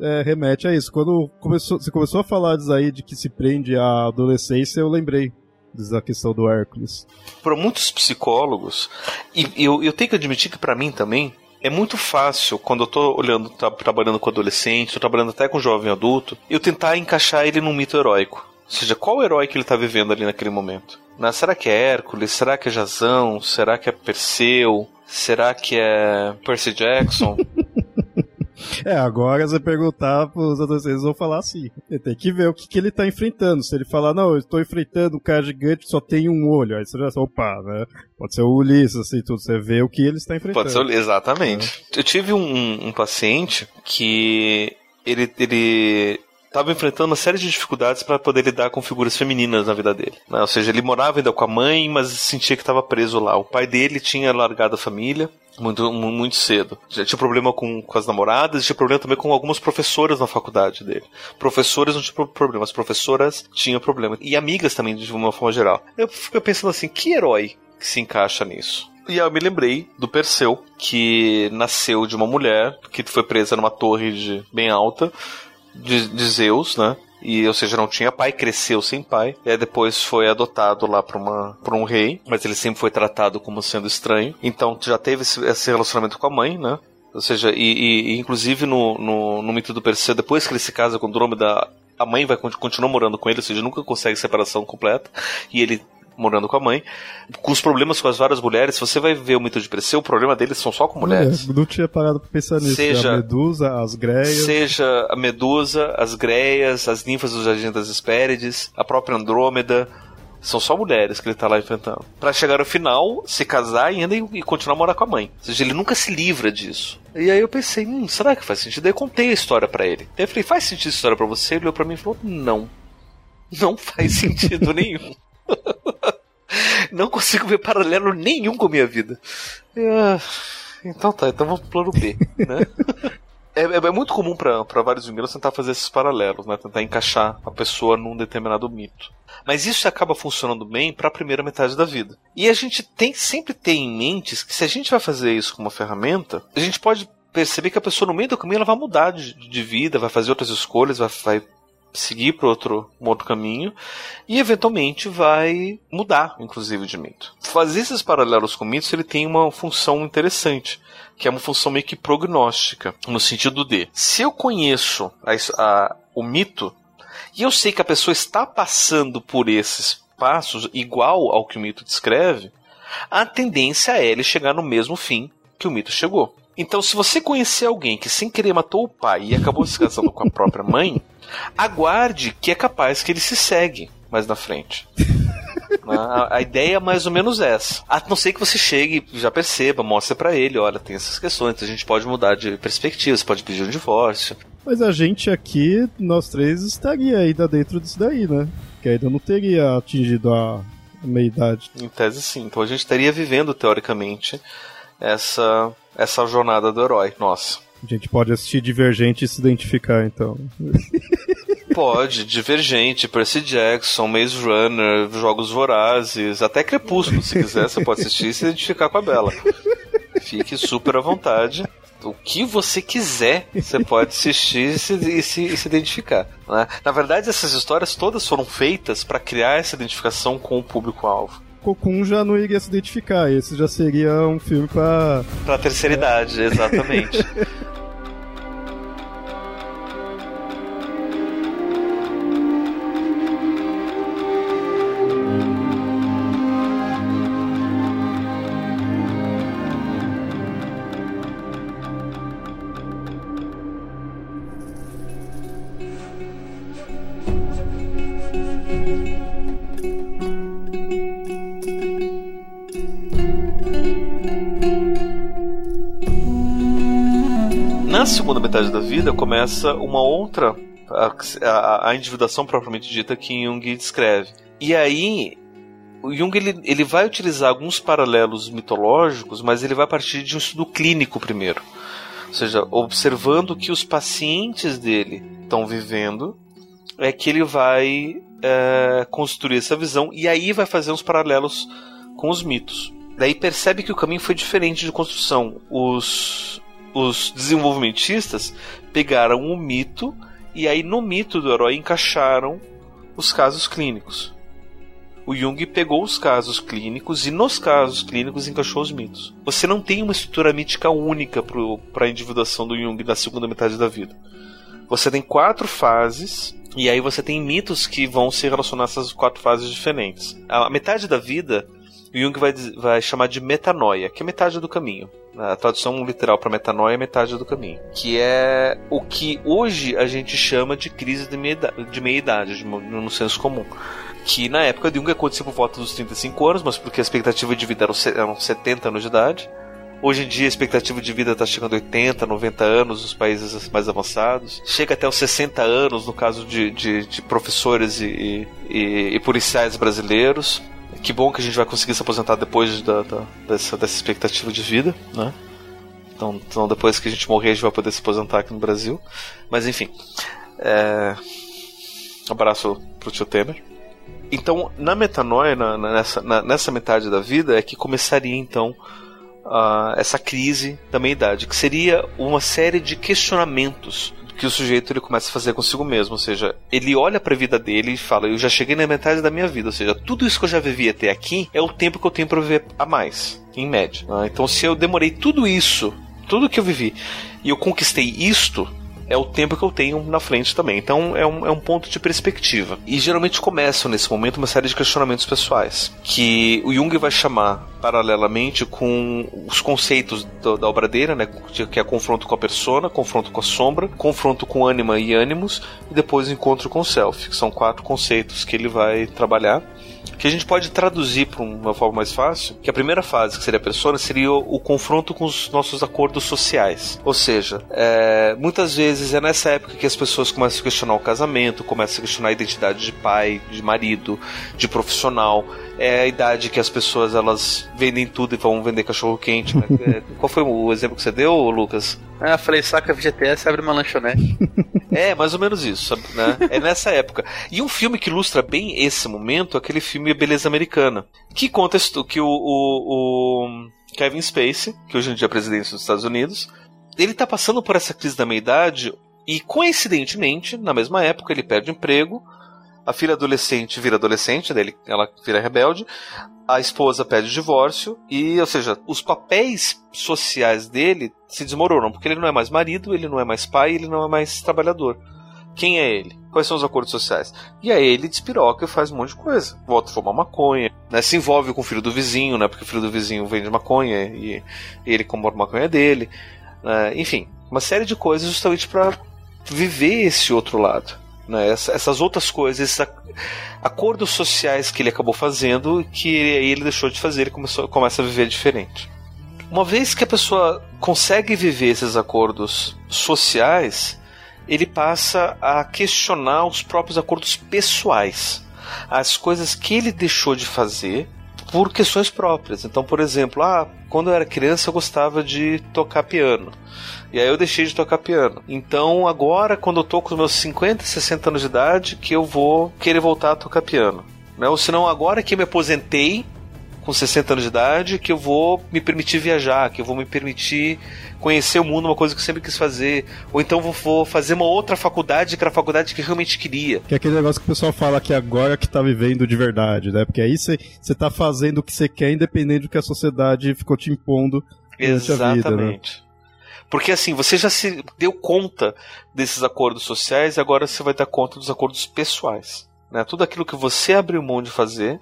é, remete a isso. Quando começou, você começou a falar disso aí, de que se prende à adolescência, eu lembrei da questão do Hércules. Para muitos psicólogos, e eu, eu tenho que admitir que para mim também, é muito fácil, quando eu tô olhando, tá, trabalhando com adolescente, tô trabalhando até com jovem adulto, eu tentar encaixar ele num mito heróico. Ou seja, qual herói que ele tá vivendo ali naquele momento? Né? Será que é Hércules? Será que é Jazão? Será que é Perseu? Será que é Percy Jackson? É, agora você perguntar pros adolescentes, vão falar assim. Tem que ver o que, que ele tá enfrentando. Se ele falar, não, eu estou enfrentando um cara gigante que só tem um olho, aí você já opa, né? Pode ser o Ulisses, assim, tudo. Você vê o que ele está enfrentando. Pode ser, exatamente. É. Eu tive um, um paciente que ele, ele estava enfrentando uma série de dificuldades para poder lidar com figuras femininas na vida dele. Né? Ou seja, ele morava ainda com a mãe, mas sentia que estava preso lá. O pai dele tinha largado a família muito, muito cedo. Já tinha problema com, com as namoradas, tinha problema também com algumas professoras na faculdade dele. Professores não tinham problema, as professoras tinham problema. E amigas também, de uma forma geral. Eu fico pensando assim, que herói que se encaixa nisso? E eu me lembrei do Perseu, que nasceu de uma mulher que foi presa numa torre de, bem alta de, de Zeus, né? E, ou seja, não tinha pai, cresceu sem pai. E depois foi adotado lá por, uma, por um rei, mas ele sempre foi tratado como sendo estranho. Então já teve esse, esse relacionamento com a mãe, né? Ou seja, e, e inclusive no, no, no, mito do Perseu, depois que ele se casa com Andrômeda, a mãe vai continuar morando com ele, ou seja, nunca consegue separação completa. E ele morando com a mãe, com os problemas com as várias mulheres, você vai ver o mito de o problema deles são só com mulheres. É, não tinha parado pra pensar nisso. Seja a Medusa, as Greias. Seja a Medusa, as Greias, as ninfas dos Jardim das Hespérides, a própria Andrômeda. São só mulheres que ele tá lá enfrentando. para chegar ao final, se casar ainda e, e continuar a morar com a mãe. Ou seja, ele nunca se livra disso. E aí eu pensei, hum, será que faz sentido? Aí eu contei a história para ele. Aí eu falei, faz sentido a história para você? Ele olhou pra mim e falou, não. Não faz sentido nenhum. não consigo ver paralelo nenhum com a minha vida. Ah, então tá, então vamos pro plano B, né? É, é, é, muito comum para vários vingadores tentar fazer esses paralelos, né? Tentar encaixar a pessoa num determinado mito. Mas isso acaba funcionando bem para a primeira metade da vida. E a gente tem sempre tem em mente que se a gente vai fazer isso com uma ferramenta, a gente pode perceber que a pessoa no meio do caminho ela vai mudar de, de vida, vai fazer outras escolhas, vai, vai seguir para outro, um outro caminho e eventualmente vai mudar, inclusive, de mito. Fazer esses paralelos com mitos ele tem uma função interessante, que é uma função meio que prognóstica, no sentido de se eu conheço a, a, o mito e eu sei que a pessoa está passando por esses passos igual ao que o mito descreve, a tendência é ele chegar no mesmo fim que o mito chegou. Então, se você conhecer alguém que sem querer matou o pai e acabou se casando com a própria mãe, aguarde que é capaz que ele se segue mais na frente. A, a, ideia é mais ou menos essa. A não ser que você chegue, já perceba, mostre para ele, olha, tem essas questões, a gente pode mudar de perspectiva, você pode pedir um divórcio. Mas a gente aqui, nós três, estaria ainda dentro disso daí, né? Que ainda não teria atingido a meia idade. Em tese sim. Então a gente estaria vivendo, teoricamente, essa, essa jornada do herói. Nossa. A gente pode assistir Divergente e se identificar, então. Pode, Divergente, Percy Jackson, Maze Runner, Jogos Vorazes, até Crepúsculo, se quiser, você pode assistir e se identificar com a Bela. Fique super à vontade. O que você quiser, você pode assistir e se, e se, e se identificar. Né? Na verdade, essas histórias todas foram feitas para criar essa identificação com o público-alvo. Cocum já não iria se identificar. Esse já seria um filme para para terceira é. idade, exatamente. segunda metade da vida começa uma outra a, a, individuação propriamente dita que Jung descreve. E aí o Jung ele, ele vai utilizar alguns paralelos mitológicos, mas ele vai partir de um estudo clínico primeiro. Ou seja, observando que os pacientes dele estão vivendo, é que ele vai é, construir essa visão e aí vai fazer uns paralelos com os mitos. Daí percebe que o caminho foi diferente de construção. Os os desenvolvimentistas pegaram o mito e aí no mito do herói encaixaram os casos clínicos. o Jung pegou os casos clínicos e nos casos clínicos encaixou os mitos. Você não tem uma estrutura mítica única para a individuação do Jung na segunda metade da vida. Você tem quatro fases e aí você tem mitos que vão se relacionar a essas quatro fases diferentes. A metade da vida o Jung vai, vai chamar de metanoia, que é metade do caminho. A tradução literal para metanoia é metade do caminho. Que é o que hoje a gente chama de crise de meia-idade, de meia -idade, no senso comum que na época de Jung aconteceu por volta dos 35 anos, mas porque a expectativa de vida eram 70 anos de idade. Hoje em dia a expectativa de vida está chegando a 80, 90 anos nos países mais avançados. Chega até os 60 anos no caso de, de, de professores e, e, e, policiais brasileiros. Que bom que a gente vai conseguir se aposentar depois da, da, dessa, dessa expectativa de vida, né? Então, então, depois que a gente morrer, a gente vai poder se aposentar aqui no Brasil. Mas enfim. É... Abraço pro tio Temer. Então, na metanoia, na, nessa, na, nessa metade da vida, é que começaria então essa crise da meia-idade, que seria uma série de questionamentos que o sujeito ele começa a fazer consigo mesmo, ou seja, ele olha para a vida dele e fala: "Eu já cheguei na metade da minha vida", ou seja, tudo isso que eu já vivi até aqui é o tempo que eu tenho para viver a mais, em média. Né? Então, se eu demorei tudo isso, tudo que eu vivi, e eu conquistei isto, é o tempo que eu tenho na frente também. Então é um, é um ponto de perspectiva. E geralmente começam nesse momento uma série de questionamentos pessoais que o Jung vai chamar paralelamente com os conceitos do, da obra dele, né, que é confronto com a persona, confronto com a sombra, confronto com ânima e ânimos e depois encontro com o self, que são quatro conceitos que ele vai trabalhar que a gente pode traduzir para uma forma mais fácil, que a primeira fase, que seria a persona, seria o, o confronto com os nossos acordos sociais. Ou seja, é, muitas vezes é nessa época que as pessoas começam a questionar o casamento, começam a questionar a identidade de pai, de marido, de profissional. É a idade que as pessoas elas vendem tudo e vão vender cachorro quente. Né? É, qual foi o exemplo que você deu, Lucas? Ah, falei, saca FGTS, abre uma lanchonete. é, mais ou menos isso, né? É nessa época. E um filme que ilustra bem esse momento é aquele filme Beleza Americana, que conta que o, o, o Kevin Spacey, que hoje em dia é presidente dos Estados Unidos, ele tá passando por essa crise da meia-idade e, coincidentemente, na mesma época, ele perde emprego, a filha adolescente vira adolescente, ela vira rebelde, a esposa pede divórcio e, ou seja, os papéis sociais dele se desmoronam, porque ele não é mais marido, ele não é mais pai, ele não é mais trabalhador. Quem é ele? Quais são os acordos sociais? E aí ele despiroca e faz um monte de coisa. Volta a fumar maconha, né? Se envolve com o filho do vizinho, né? Porque o filho do vizinho vende maconha e, ele compra maconha dele. Né? Enfim, uma série de coisas justamente para viver esse outro lado. Né? essas outras coisas, esses acordos sociais que ele acabou fazendo, que aí ele deixou de fazer, ele começou, começa a viver diferente. Uma vez que a pessoa consegue viver esses acordos sociais, ele passa a questionar os próprios acordos pessoais, as coisas que ele deixou de fazer por questões próprias. Então, por exemplo, ah, quando eu era criança eu gostava de tocar piano. E aí eu deixei de tocar piano. Então agora, quando eu tô com os meus 50, 60 anos de idade, que eu vou querer voltar a tocar piano. Né? Ou senão agora que eu me aposentei, com 60 anos de idade, que eu vou me permitir viajar, que eu vou me permitir conhecer o mundo, uma coisa que eu sempre quis fazer. Ou então vou, fazer uma outra faculdade, que era a faculdade que eu realmente queria. Que é aquele negócio que o pessoal fala que agora que tá vivendo de verdade, né? Porque aí você tá fazendo o que você quer, independente do que a sociedade ficou te impondo Exatamente. Vida, né? Porque assim, você já se deu conta desses acordos sociais e agora você vai dar conta dos acordos pessoais. Né? Tudo aquilo que você abriu mão de fazer,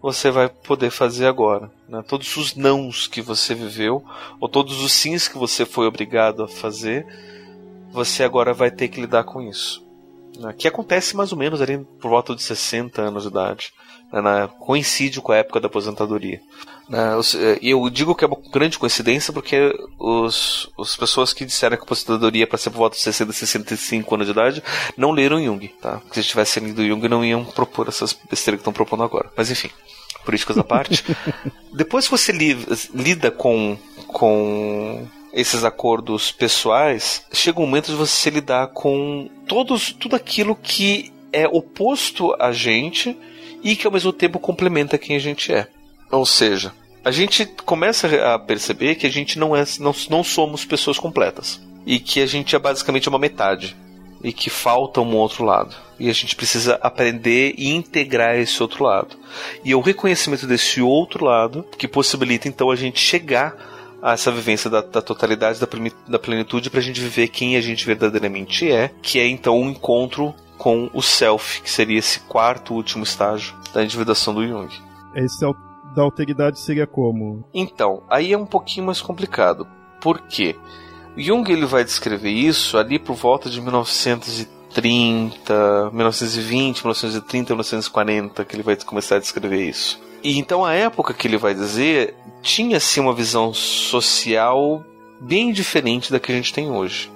você vai poder fazer agora. Né? Todos os nãos que você viveu, ou todos os sims que você foi obrigado a fazer, você agora vai ter que lidar com isso. Né? Que acontece mais ou menos ali por volta de 60 anos de idade. Né? Coincide com a época da aposentadoria. Né? Eh, eu digo que é uma grande coincidência porque os, as pessoas que disseram que a aposentadoria é para ser por volta de 60, 65 anos de idade não leram Jung, tá? Porque se tivessem lido Jung não iam propor essas besteiras que estão propondo agora. Mas enfim, políticas à parte. Depois que você li, lida com, com esses acordos pessoais, chega um momento de você lidar com todos, tudo aquilo que é oposto a gente e que ao mesmo tempo complementa quem a gente é. Ou seja, a gente começa a perceber que a gente não é não, não somos pessoas completas e que a gente é basicamente uma metade. e que falta um outro lado. E a gente precisa aprender e integrar esse outro lado. E é o reconhecimento desse outro lado que possibilita então a gente chegar a essa vivência da, da totalidade, da, da plenitude, para a gente viver quem a gente verdadeiramente é, que é então um encontro com o self, que seria esse quarto último estágio da individuação do Jung. Esse da alteridade seria como? Então, aí é um pouquinho mais complicado. Por quê? Jung ele vai descrever isso ali por volta de 1930, 1920, 1930, 1940, que ele vai começar a descrever isso. E então a época que ele vai dizer tinha-se uma visão social bem diferente da que a gente tem hoje.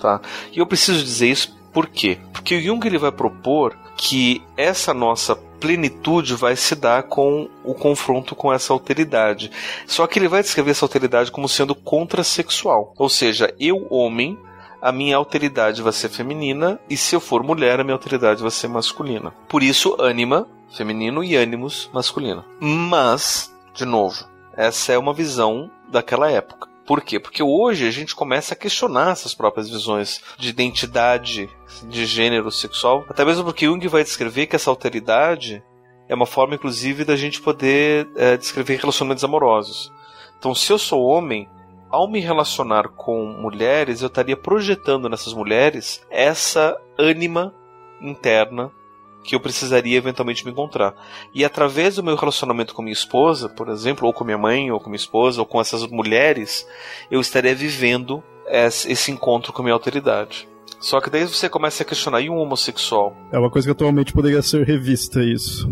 Tá? E eu preciso dizer isso por quê? Porque o Jung ele vai propor que essa nossa plenitude vai se dar com o confronto com essa alteridade. Só que ele vai descrever essa alteridade como sendo contrasexual. Ou seja, eu, homem, a minha alteridade vai ser feminina, e se eu for mulher, a minha alteridade vai ser masculina. Por isso, ânima, feminino, e ânimos, masculino. Mas, de novo, essa é uma visão daquela época. Por quê? Porque hoje a gente começa a questionar essas próprias visões de identidade, de gênero sexual, até mesmo porque Jung vai descrever que essa alteridade é uma forma, inclusive, da gente poder é, descrever relacionamentos amorosos. Então, se eu sou homem, ao me relacionar com mulheres, eu estaria projetando nessas mulheres essa ânima interna que eu precisaria eventualmente me encontrar. E através do meu relacionamento com minha esposa, por exemplo, ou com minha mãe, ou com minha esposa, ou com essas mulheres, eu estaria vivendo esse encontro com a minha alteridade. Só que daí você começa a questionar, e um homossexual? É uma coisa que atualmente poderia ser revista, isso.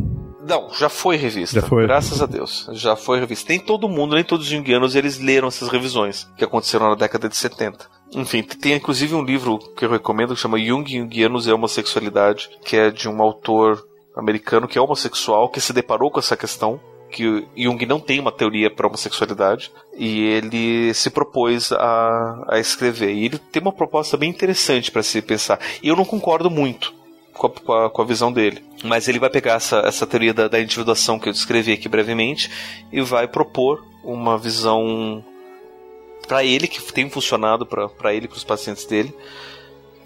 Não, já foi revista. Já foi. Graças a Deus. Já foi revista. Nem todo mundo, nem todos os junguianos, eles leram essas revisões que aconteceram na década de 70. Enfim, tem inclusive um livro que eu recomendo que chama Jung, Jungianos e Homossexualidade, que é de um autor americano que é homossexual, que se deparou com essa questão que Jung não tem uma teoria para homossexualidade e ele se propôs a, a escrever. E ele tem uma proposta bem interessante para se pensar. E eu não concordo muito com a, com a, com a, visão dele. Mas ele vai pegar essa, essa teoria da, da individuação que eu descrevi aqui brevemente e vai propor uma visão para ele, que tem funcionado para ele para os pacientes dele,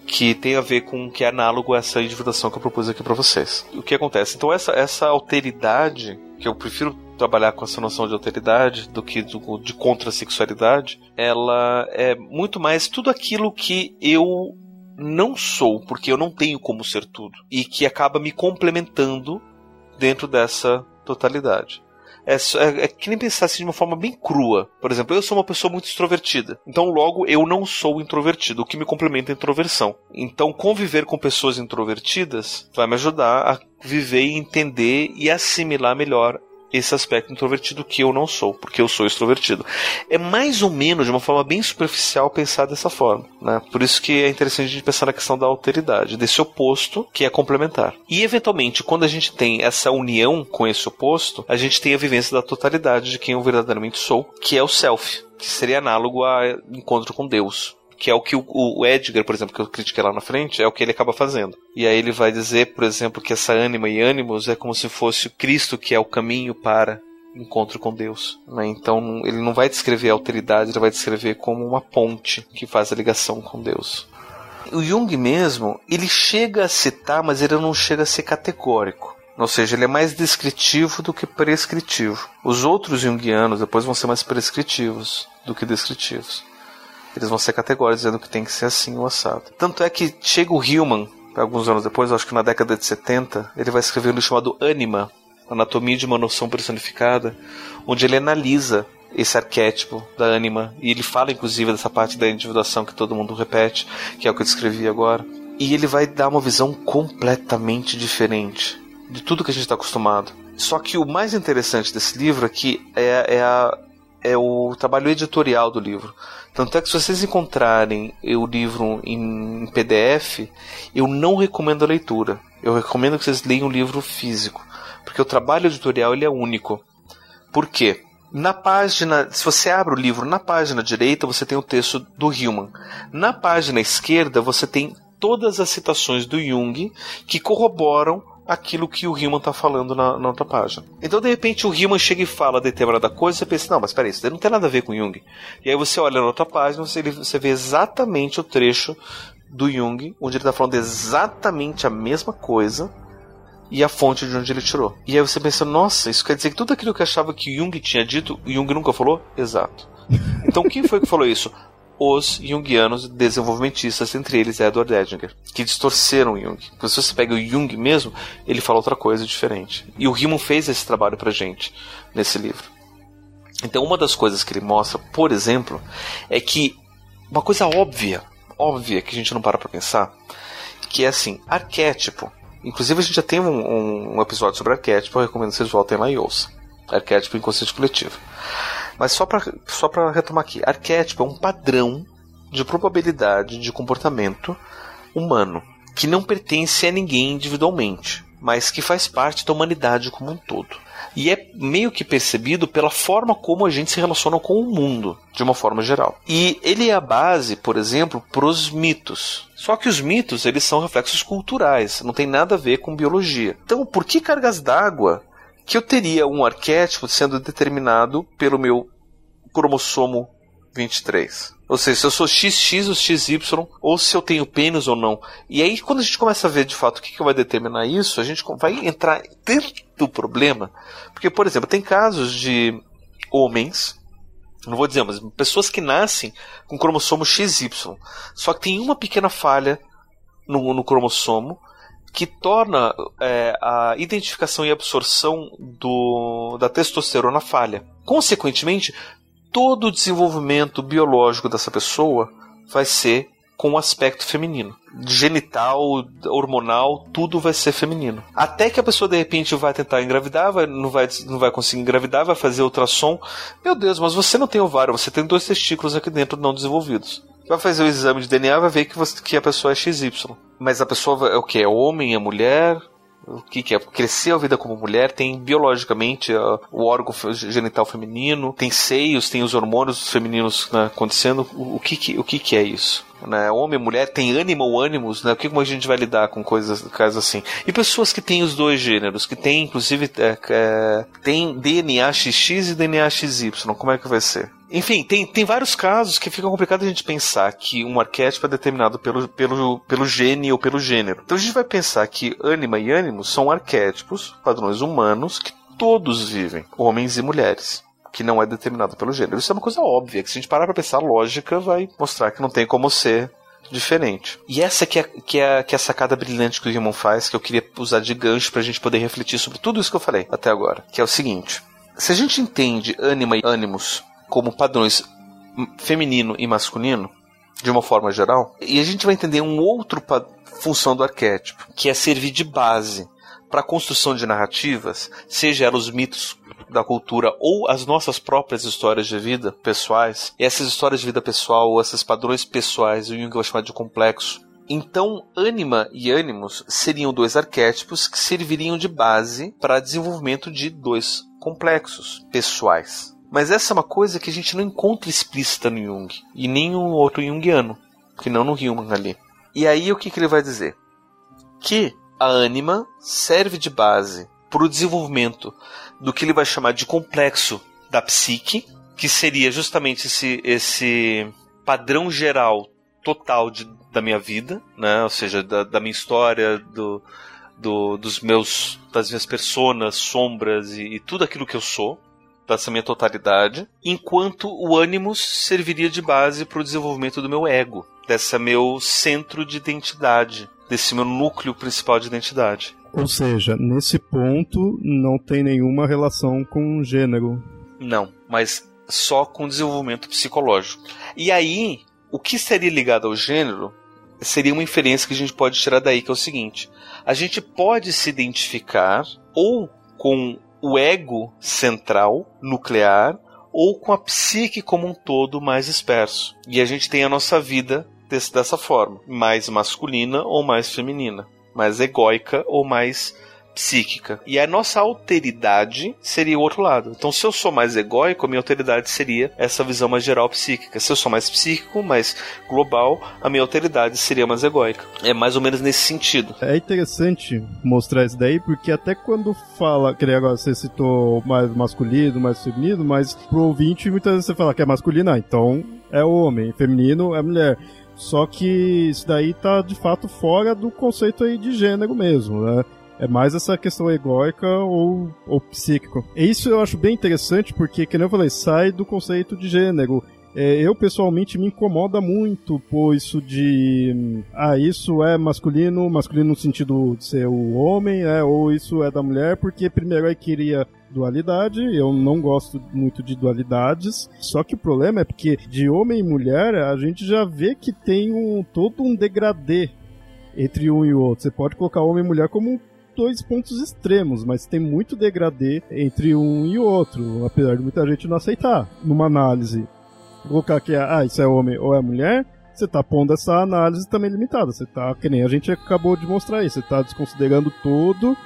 que tem a ver com que é análogo a essa individuação que eu propus aqui para vocês. O que acontece? Então, essa, essa alteridade, que eu prefiro trabalhar com essa noção de alteridade do que do, de contrasexualidade, ela é muito mais tudo aquilo que eu não sou, porque eu não tenho como ser tudo, e que acaba me complementando dentro dessa totalidade. É, é, é, que nem pensar assim de uma forma bem crua. Por exemplo, eu sou uma pessoa muito extrovertida. Então, logo, eu não sou introvertido, o que me complementa a introversão. Então, conviver com pessoas introvertidas vai me ajudar a viver e entender e assimilar melhor esse aspecto introvertido que eu não sou, porque eu sou extrovertido. É mais ou menos, de uma forma bem superficial, pensar dessa forma. Né? Por isso que é interessante a gente pensar na questão da alteridade, desse oposto que é complementar. E, eventualmente, quando a gente tem essa união com esse oposto, a gente tem a vivência da totalidade de quem eu verdadeiramente sou, que é o self, que seria análogo a encontro com Deus que é o que o, o, Edgar, por exemplo, que eu critiquei lá na frente, é o que ele acaba fazendo. E aí ele vai dizer, por exemplo, que essa ânima e ânimos é como se fosse o Cristo que é o caminho para encontro com Deus. Né? Então ele não vai descrever a alteridade, ele vai descrever como uma ponte que faz a ligação com Deus. O Jung mesmo, ele chega a citar, mas ele não chega a ser categórico. Ou seja, ele é mais descritivo do que prescritivo. Os outros junguianos depois vão ser mais prescritivos do que descritivos. Eles vão ser categóricos dizendo que tem que ser assim o assado. Tanto é que chega o Hillman, alguns anos depois, acho que na década de 70, ele vai escrever um livro chamado Anima, Anatomia de uma Noção Personificada, onde ele analisa esse arquétipo da ânima. E ele fala, inclusive, dessa parte da individuação que todo mundo repete, que é o que eu descrevi agora. E ele vai dar uma visão completamente diferente de tudo que a gente está acostumado. Só que o mais interessante desse livro aqui é, é, a, é o trabalho editorial do livro. Tanto é que se vocês encontrarem o livro em PDF, eu não recomendo a leitura. Eu recomendo que vocês leiam o livro físico, porque o trabalho editorial ele é único. Por quê? Na página, se você abre o livro na página direita, você tem o texto do Human. Na página esquerda, você tem todas as citações do Jung que corroboram aquilo que o Hillman tá falando na, na, outra página. Então, de repente, o Hillman chega e fala determinada coisa você pensa, não, mas peraí, isso não tem nada a ver com Jung. E aí você olha na outra página você, você vê exatamente o trecho do Jung, onde ele está falando exatamente a mesma coisa e a fonte de onde ele tirou. E aí você pensa, nossa, isso quer dizer que tudo aquilo que achava que Jung tinha dito, Jung nunca falou? Exato. Então quem foi que falou isso? Os jungianos desenvolvimentistas, entre eles Edward Edinger, que distorceram Jung. Se você pega o Jung mesmo, ele fala outra coisa diferente. E o Riemann fez esse trabalho pra gente nesse livro. Então, uma das coisas que ele mostra, por exemplo, é que uma coisa óbvia, óbvia que a gente não para pra pensar, que é assim, arquétipo. Inclusive, a gente já tem um, um episódio sobre arquétipo, eu recomendo que vocês voltem lá e ouçam. Arquétipo inconsciente coletivo. Mas só para só retomar aqui, arquétipo é um padrão de probabilidade de comportamento humano que não pertence a ninguém individualmente, mas que faz parte da humanidade como um todo. E é meio que percebido pela forma como a gente se relaciona com o mundo, de uma forma geral. E ele é a base, por exemplo, para os mitos. Só que os mitos, eles são reflexos culturais, não tem nada a ver com biologia. Então, por que cargas d'água que eu teria um arquétipo sendo determinado pelo meu cromossomo 23. Ou seja, se eu sou XX ou XY, ou se eu tenho pênis ou não. E aí, quando a gente começa a ver de fato o que, que vai determinar isso, a gente vai entrar dentro do problema. Porque, por exemplo, tem casos de homens, não vou dizer, mas pessoas que nascem com cromossomo XY. Só que tem uma pequena falha no, no cromossomo que torna é, a identificação e absorção do, da testosterona falha. Consequentemente, todo o desenvolvimento biológico dessa pessoa vai ser com o aspecto feminino. Genital, hormonal, tudo vai ser feminino. Até que a pessoa de repente vai tentar engravidar, vai, não, vai, não vai conseguir engravidar, vai fazer ultrassom. Meu Deus, mas você não tem ovário, você tem dois testículos aqui dentro não desenvolvidos. Vai fazer o exame de DNA, vai ver que, você, que a pessoa é XY. Mas a pessoa é o que? É homem, é mulher? o que, que, é? Cresceu a vida como mulher, tem biologicamente uh, o órgão genital feminino, tem seios, tem os hormônios femininos né, acontecendo. O, o, que, que, o que, que é isso? Né? Homem, mulher, tem animal animus, né? O que como a gente vai lidar com coisas, coisas assim? E pessoas que têm os dois gêneros, que têm, inclusive, é, é, tem DNA XX e DNA XY, como é que vai ser? Enfim, tem, tem vários casos que fica complicado a gente pensar que um arquétipo é determinado pelo, pelo, pelo gene ou pelo gênero. Então a gente vai pensar que ânima e ânimo são arquétipos, padrões humanos, que todos vivem, homens e mulheres que não é determinado pelo gênero. Isso é uma coisa óbvia, que se a gente parar pra pensar, a lógica vai mostrar que não tem como ser diferente. E essa que é, que é, que é a sacada brilhante que o Human faz, que eu queria usar de gancho pra gente poder refletir sobre tudo isso que eu falei até agora, que é o seguinte. Se a gente entende ânima e ânimos como padrões feminino e masculino, de uma forma geral, e a gente vai entender um outro função do arquétipo, que é servir de base para a construção de narrativas, seja elas os mitos da cultura ou as nossas próprias histórias de vida pessoais, e essas histórias de vida pessoal, ou esses padrões pessoais, o Jung vai chamar de complexo. Então, ânima e ânimos seriam dois arquétipos que serviriam de base para desenvolvimento de dois complexos pessoais. Mas essa é uma coisa que a gente não encontra explícita no Jung, e nem no outro Jungiano, que não no Human ali. E aí o que, que ele vai dizer? Que a ânima serve de base para o desenvolvimento do que ele vai chamar de complexo da psique, que seria justamente esse, esse padrão geral total de, da minha vida, né? ou seja, da, da minha história, do, do, dos meus, das minhas personas, sombras e, e tudo aquilo que eu sou dessa minha totalidade, enquanto o ânimos serviria de base para o desenvolvimento do meu ego, desse meu centro de identidade, desse meu núcleo principal de identidade. Ou seja, nesse ponto não tem nenhuma relação com gênero. Não, mas só com desenvolvimento psicológico. E aí, o que seria ligado ao gênero seria uma inferência que a gente pode tirar daí, que é o seguinte: a gente pode se identificar ou com o ego central, nuclear, ou com a psique como um todo mais disperso. E a gente tem a nossa vida desse, dessa forma, mais masculina ou mais feminina, mais egóica ou mais psíquica. E a nossa alteridade seria o outro lado. Então, se eu sou mais egóico, a minha alteridade seria essa visão mais geral psíquica. Se eu sou mais psíquico, mais global, a minha alteridade seria mais egóica. É mais ou menos nesse sentido. É interessante mostrar isso daí, porque até quando fala, que agora você citou mais masculino, mais feminino, mas pro ouvinte muitas vezes você fala que é masculino, ah, então é homem, feminino é mulher. Só que isso daí tá de fato fora do conceito aí de gênero mesmo, né? É mais essa questão egóica ou, ou psíquico. E isso eu acho bem interessante porque, como eu falei, sai do conceito de gênero. É, eu pessoalmente me incomoda muito por isso de. Ah, isso é masculino, masculino no sentido de ser o homem, é, ou isso é da mulher, porque primeiro aí queria dualidade, eu não gosto muito de dualidades, só que o problema é porque de homem e mulher a gente já vê que tem um todo um degradê entre um e o outro. Você pode colocar homem e mulher como dois pontos extremos, mas tem muito degradê entre um e outro, apesar de muita gente não aceitar numa análise. Colocar que ah, isso é homem ou é mulher, você está pondo essa análise também limitada. Você está, que nem a gente acabou de mostrar aí, você está desconsiderando todo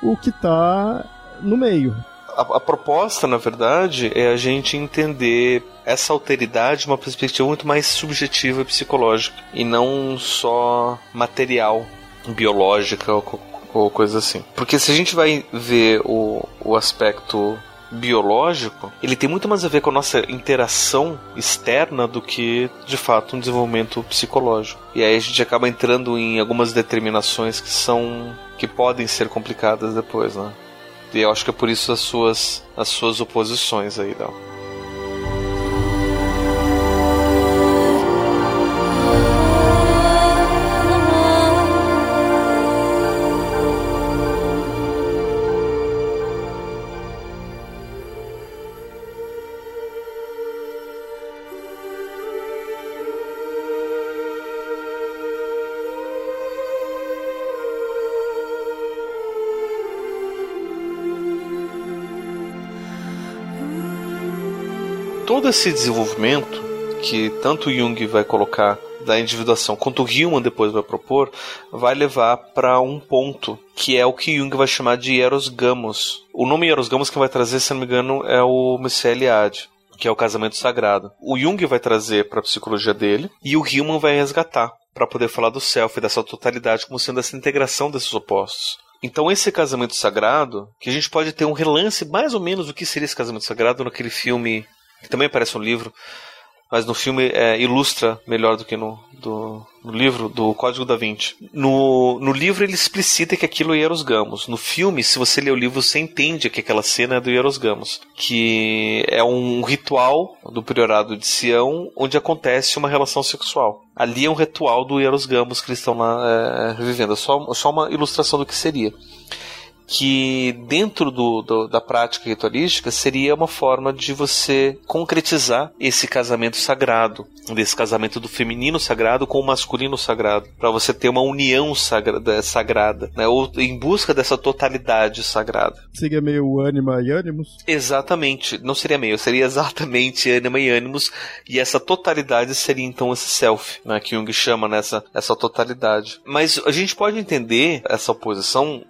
o que está no meio. A, a, proposta, na verdade, é a gente entender essa alteridade de uma perspectiva muito mais subjetiva e psicológica, e não só material, biológica ou, ou coisa assim. Porque se a gente vai ver o, o aspecto biológico, ele tem muito mais a ver com a nossa interação externa do que, de fato, um desenvolvimento psicológico. E aí a gente acaba entrando em algumas determinações que são que podem ser complicadas depois, né? E eu acho que é por isso as suas as suas oposições aí, Dal. Esse desenvolvimento que tanto Jung vai colocar da individuação quanto Hillman depois vai propor, vai levar para um ponto que é o que Jung vai chamar de Eros Gamos. O nome Eros Gamos que vai trazer, se não me engano, é o Messiah Eliade, que é o casamento sagrado. O Jung vai trazer para a psicologia dele e o Hillman vai resgatar para poder falar do self, dessa totalidade como sendo essa integração desses opostos. Então esse casamento sagrado, que a gente pode ter um relance mais ou menos do que seria esse casamento sagrado naquele filme que também aparece no livro, mas no filme é, ilustra melhor do que no, do, no livro do Código da Vinci. No, no livro ele explicita que aquilo é Hieros Gamos. No filme, se você ler o livro, você entende que aquela cena é do Hieros Gamos, que é um ritual do priorado de Sião onde acontece uma relação sexual. Ali é um ritual do Hieros Gamos que eles estão lá é, vivendo. É só, só uma ilustração do que seria que dentro do, do, da prática ritualística seria uma forma de você concretizar esse casamento sagrado, desse casamento do feminino sagrado com o masculino sagrado, para você ter uma união sagrada, sagrada né? ou em busca dessa totalidade sagrada. Seria meio ânima e ânimos? Exatamente, não seria meio, seria exatamente ânima e ânimos, e essa totalidade seria então esse self, né? que Jung chama nessa essa totalidade. Mas a gente pode entender essa oposição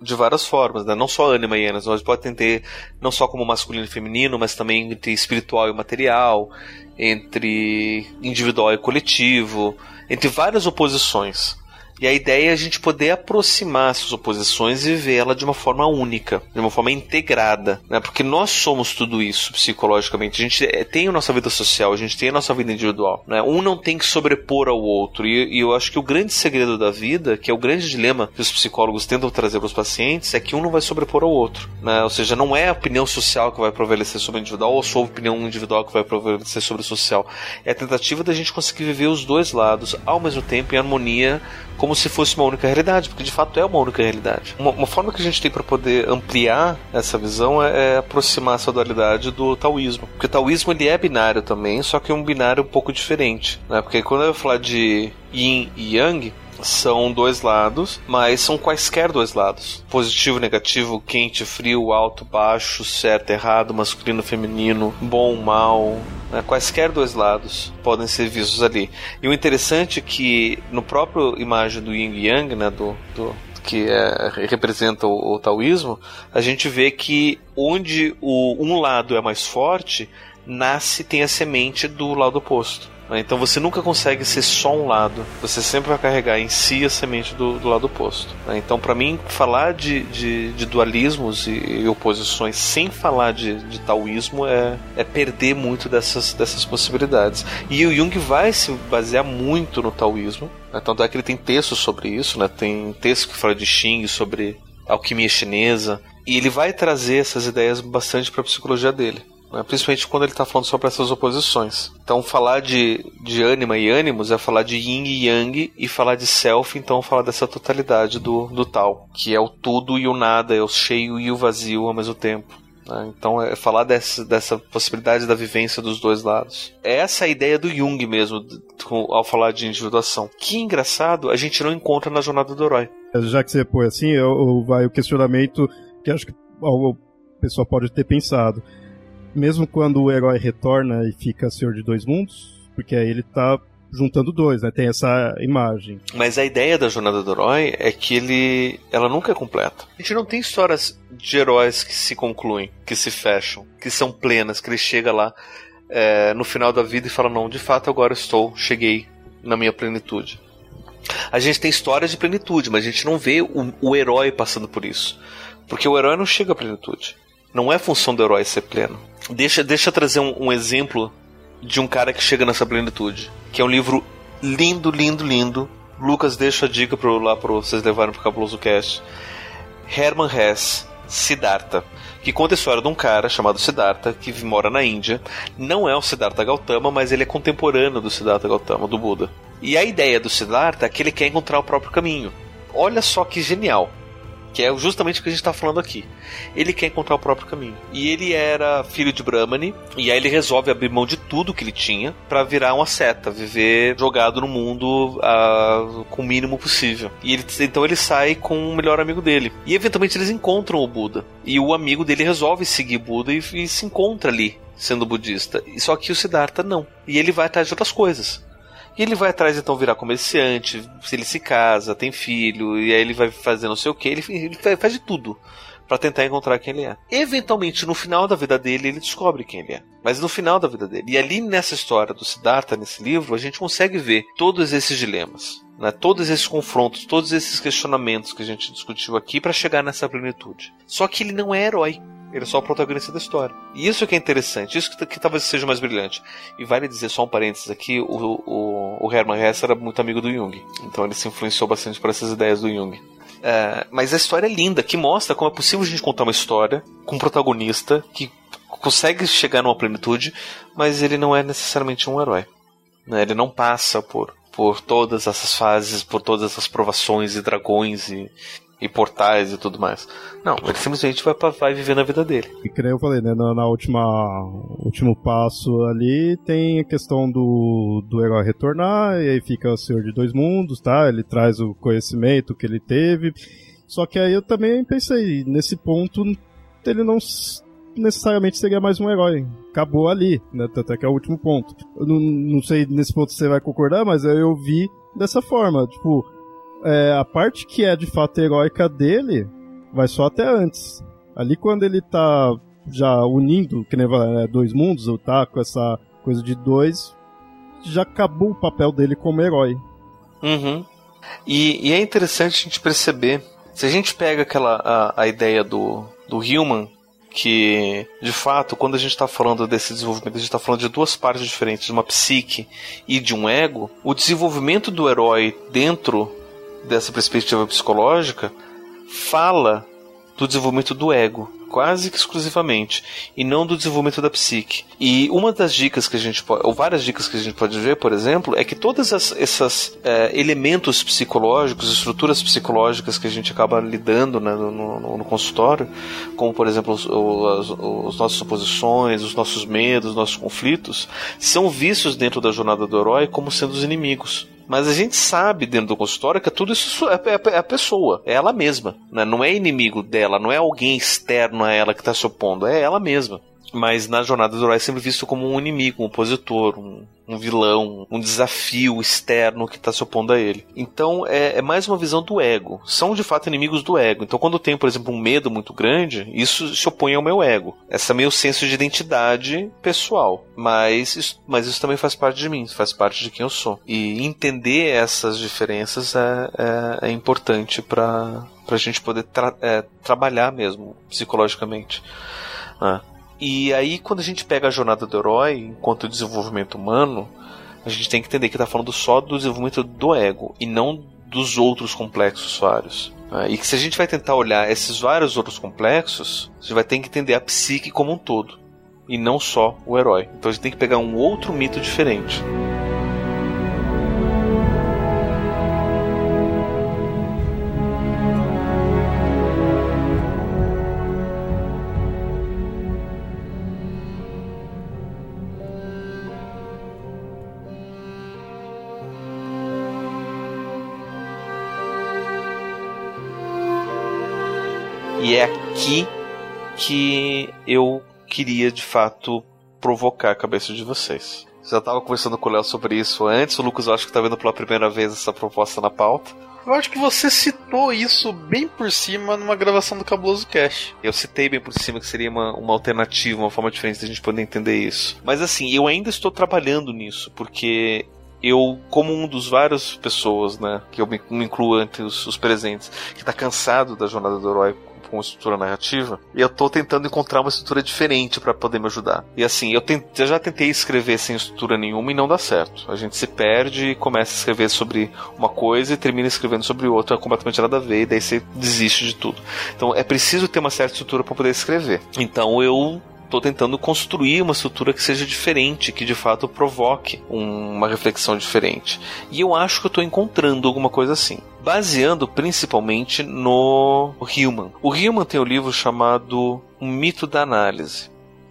de várias formas, né? Não só ânima e ânima, mas pode entender não só como masculino e feminino, mas também entre espiritual e material, entre individual e coletivo, entre várias oposições. E a ideia é a gente poder aproximar essas oposições e ver ela de uma forma única, de uma forma integrada, né? Porque nós somos tudo isso psicologicamente. A gente é, tem a nossa vida social, a gente tem a nossa vida individual, né? Um não tem que sobrepor ao outro. E, e eu acho que o grande segredo da vida, que é o grande dilema que os psicólogos tentam trazer para os pacientes, é que um não vai sobrepor ao outro, né? Ou seja, não é a opinião social que vai prevalecer sobre o individual ou a sua opinião individual que vai prevalecer sobre o social. É a tentativa da gente conseguir viver os dois lados ao mesmo tempo em harmonia como se fosse uma única realidade, porque de fato é uma única realidade. Uma, uma forma que a gente tem para poder ampliar essa visão é, é, aproximar essa dualidade do taoísmo. Porque o taoísmo ele é binário também, só que é um binário um pouco diferente. Né? Porque quando eu falar de yin e yang, são dois lados, mas são quaisquer dois lados: positivo, negativo, quente, frio, alto, baixo, certo, errado, masculino, feminino, bom, mal. Né? Quaisquer dois lados podem ser vistos ali. E o interessante é que no próprio imagem do Yin e Yang, né, do, do que é, representa o, o, taoísmo, a gente vê que onde o, um lado é mais forte, nasce, tem a semente do lado oposto. Né? Então você nunca consegue ser só um lado, você sempre vai carregar em si a semente do, do lado oposto. Né? Então, para mim, falar de, de, de dualismos e, e, oposições sem falar de, de taoísmo é, é perder muito dessas, dessas possibilidades. E o Jung vai se basear muito no taoísmo, né? tanto é que ele tem textos sobre isso, né? tem textos que falam de Xing, sobre alquimia chinesa, e ele vai trazer essas ideias bastante para a psicologia dele? Principalmente quando ele está falando sobre essas oposições. Então, falar de, de ânima e ânimos é falar de yin e yang, e falar de self, então, falar dessa totalidade do, do tal, que é o tudo e o nada, é o cheio e o vazio ao mesmo tempo. Né? Então, é falar dessa, dessa possibilidade da vivência dos dois lados. É essa a ideia do Jung mesmo, ao falar de individuação. Que engraçado, a gente não encontra na jornada do herói. Já que você põe assim, eu, eu vai o questionamento que acho que o pessoal pode ter pensado mesmo quando o herói retorna e fica Senhor de Dois Mundos, porque aí ele tá juntando dois, né? Tem essa imagem. Mas a ideia da jornada do herói é que ele, ela nunca é completa. A gente não tem histórias de heróis que se concluem, que se fecham, que são plenas, que ele chega lá é, no final da vida e fala não, de fato agora estou, cheguei na minha plenitude. A gente tem histórias de plenitude, mas a gente não vê o, o herói passando por isso, porque o herói não chega à plenitude. Não é função do herói ser pleno. Deixa, deixa eu trazer um, um exemplo de um cara que chega nessa plenitude. Que é um livro lindo, lindo, lindo. Lucas, deixa a dica pro, lá para vocês levarem pro Cabuloso Cast. Herman Hesse, Siddhartha. Que conta a história de um cara chamado Siddhartha, que mora na Índia. Não é o Siddhartha Gautama, mas ele é contemporâneo do Siddhartha Gautama, do Buda. E a ideia do Siddhartha é que ele quer encontrar o próprio caminho. Olha só que genial que é justamente o que a gente está falando aqui. Ele quer encontrar o próprio caminho. E ele era filho de Brahmani, e aí ele resolve abrir mão de tudo que ele tinha para virar uma seta, viver jogado no mundo uh, com o mínimo possível. E ele, então ele sai com o melhor amigo dele. E eventualmente eles encontram o Buda. E o amigo dele resolve seguir Buda e, e se encontra ali sendo budista. Só que o Siddhartha não. E ele vai atrás de outras coisas. E ele vai atrás então virar comerciante, se ele se casa, tem filho, e aí ele vai fazer não sei o que, ele, ele faz de tudo para tentar encontrar quem ele é. Eventualmente, no final da vida dele, ele descobre quem ele é. Mas no final da vida dele. E ali nessa história do Siddhartha, nesse livro, a gente consegue ver todos esses dilemas. Né, todos esses confrontos, todos esses questionamentos que a gente discutiu aqui para chegar nessa plenitude. Só que ele não é herói. Ele é só o protagonista da história. E isso que é interessante, isso que, que talvez seja mais brilhante. E vale dizer só um parênteses aqui: o, o, o Hermann Hesse era muito amigo do Jung. Então ele se influenciou bastante por essas ideias do Jung. É, mas a história é linda, que mostra como é possível a gente contar uma história com um protagonista que consegue chegar numa plenitude, mas ele não é necessariamente um herói. Né? Ele não passa por, por todas essas fases, por todas essas provações e dragões e, e portais e tudo mais. Não, ele simplesmente vai, vai viver na vida dele. E que nem eu falei, né? Na, na, última último passo ali tem a questão do, do herói retornar, e aí fica o Senhor de Dois Mundos, tá? Ele traz o conhecimento que ele teve. Só que aí eu também pensei, nesse ponto, ele não necessariamente seria mais um herói. Acabou ali, né? Até que é o último ponto. Eu não, não sei nesse ponto se você vai concordar, mas eu vi dessa forma. Tipo, é, a parte que é de fato heróica dele vai só até antes. Ali quando ele tá já unindo, que nem é, dois mundos, ou tá com essa coisa de dois, já acabou o papel dele como herói. Uhum. E, e, é interessante a gente perceber, se a gente pega aquela a, a ideia do, do Human, que de fato, quando a gente está falando desse desenvolvimento, a gente está falando de duas partes diferentes, de uma psique e de um ego, o desenvolvimento do herói dentro dessa perspectiva psicológica, fala do desenvolvimento do ego, quase que exclusivamente, e não do desenvolvimento da psique. E uma das dicas que a gente pode, ou várias dicas que a gente pode ver, por exemplo, é que todos esses é, elementos psicológicos, estruturas psicológicas que a gente acaba lidando né, no, no, no, consultório, como por exemplo os, os, os nossas suposições, os nossos medos, os nossos conflitos, são vistos dentro da jornada do herói como sendo os inimigos. Mas a gente sabe dentro do consultório que tudo isso é, é, é a pessoa, é ela mesma. Né? Não é inimigo dela, não é alguém externo a ela que está se opondo, é ela mesma. Mas na jornada do herói é sempre visto como um inimigo, um opositor, um, um vilão, um desafio externo que está se opondo a ele. Então é, é, mais uma visão do ego. São de fato inimigos do ego. Então quando eu tenho, por exemplo, um medo muito grande, isso se opõe ao meu ego. Esse é meu senso de identidade pessoal. Mas isso, mas isso também faz parte de mim, faz parte de quem eu sou. E entender essas diferenças é, é, é importante para a gente poder tra é, trabalhar mesmo psicologicamente. Ah. E aí, quando a gente pega a jornada do herói enquanto desenvolvimento humano, a gente tem que entender que está falando só do desenvolvimento do ego e não dos outros complexos vários. Ah, e que se a gente vai tentar olhar esses vários outros complexos, a gente vai ter que entender a psique como um todo e não só o herói. Então a gente tem que pegar um outro mito diferente. Aqui que eu queria de fato provocar a cabeça de vocês. Já estava conversando com o Léo sobre isso antes, o Lucas eu acho que está vendo pela primeira vez essa proposta na pauta. Eu acho que você citou isso bem por cima numa gravação do Cabuloso Cash. Eu citei bem por cima que seria uma, uma alternativa, uma forma diferente da gente poder entender isso. Mas assim, eu ainda estou trabalhando nisso, porque eu, como um dos vários pessoas, né, que eu me, me incluo entre os, os presentes, que está cansado da jornada do herói com estrutura narrativa, e eu tô tentando encontrar uma estrutura diferente para poder me ajudar. E assim, eu, eu já tentei escrever sem estrutura nenhuma e não dá certo. A gente se perde e começa a escrever sobre uma coisa e termina escrevendo sobre outra, é completamente nada a ver, e daí você desiste de tudo. Então é preciso ter uma certa estrutura para poder escrever. Então eu estou tentando construir uma estrutura que seja diferente, que de fato provoque um, uma reflexão diferente. E eu acho que eu estou encontrando alguma coisa assim. Baseando principalmente no Human. O Human tem um livro chamado Um Mito da Análise,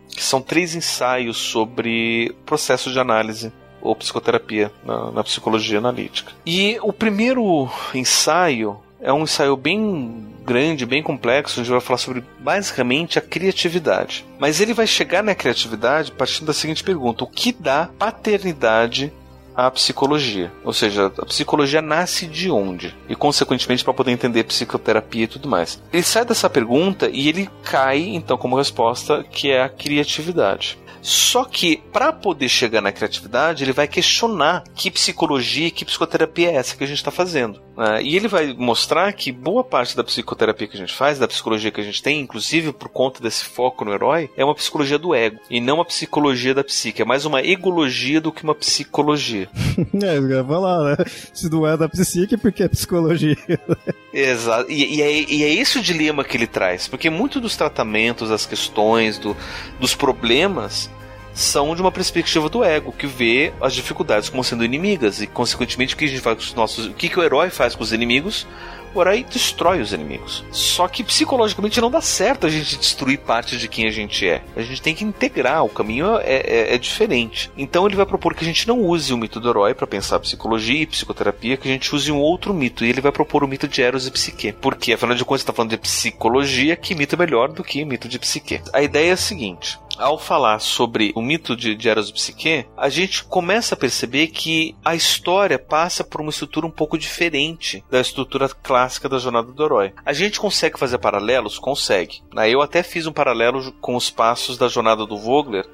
que são três ensaios sobre processo de análise ou psicoterapia na, na psicologia analítica. E o primeiro ensaio é um ensaio bem grande, bem complexo, onde vai falar sobre basicamente a criatividade. Mas ele vai chegar na criatividade partindo da seguinte pergunta: o que dá paternidade à psicologia? Ou seja, a psicologia nasce de onde? E, consequentemente, para poder entender psicoterapia e tudo mais. Ele sai dessa pergunta e ele cai, então, como resposta, que é a criatividade. Só que, para poder chegar na criatividade, ele vai questionar que psicologia e que psicoterapia é essa que a gente está fazendo. Né? E ele vai mostrar que boa parte da psicoterapia que a gente faz, da psicologia que a gente tem, inclusive por conta desse foco no herói, é uma psicologia do ego e não uma psicologia da psique. É mais uma egologia do que uma psicologia. é, eu ia falar, né? Se não é da psique, porque é psicologia. Exato. E, e, é, e, é, esse o dilema que ele traz, porque muito dos tratamentos, das questões, do, dos problemas são de uma perspectiva do ego, que vê as dificuldades como sendo inimigas e, consequentemente, o que a gente faz com os nossos. O que, que o herói faz com os inimigos? O herói destrói os inimigos. Só que psicologicamente não dá certo a gente destruir parte de quem a gente é. A gente tem que integrar, o caminho é, é, é diferente. Então ele vai propor que a gente não use o mito do herói para pensar psicologia e psicoterapia, que a gente use um outro mito. E ele vai propor o mito de Eros e Psique. Porque, afinal de contas, está falando de psicologia, que mito é melhor do que mito de Psique. A ideia é a seguinte: ao falar sobre o mito de, de Eros e Psique, a gente começa a perceber que a história passa por uma estrutura um pouco diferente da estrutura clássica da jornada do herói. A gente consegue fazer paralelos? Consegue. Eu até fiz um paralelo com os passos da jornada do Vogler,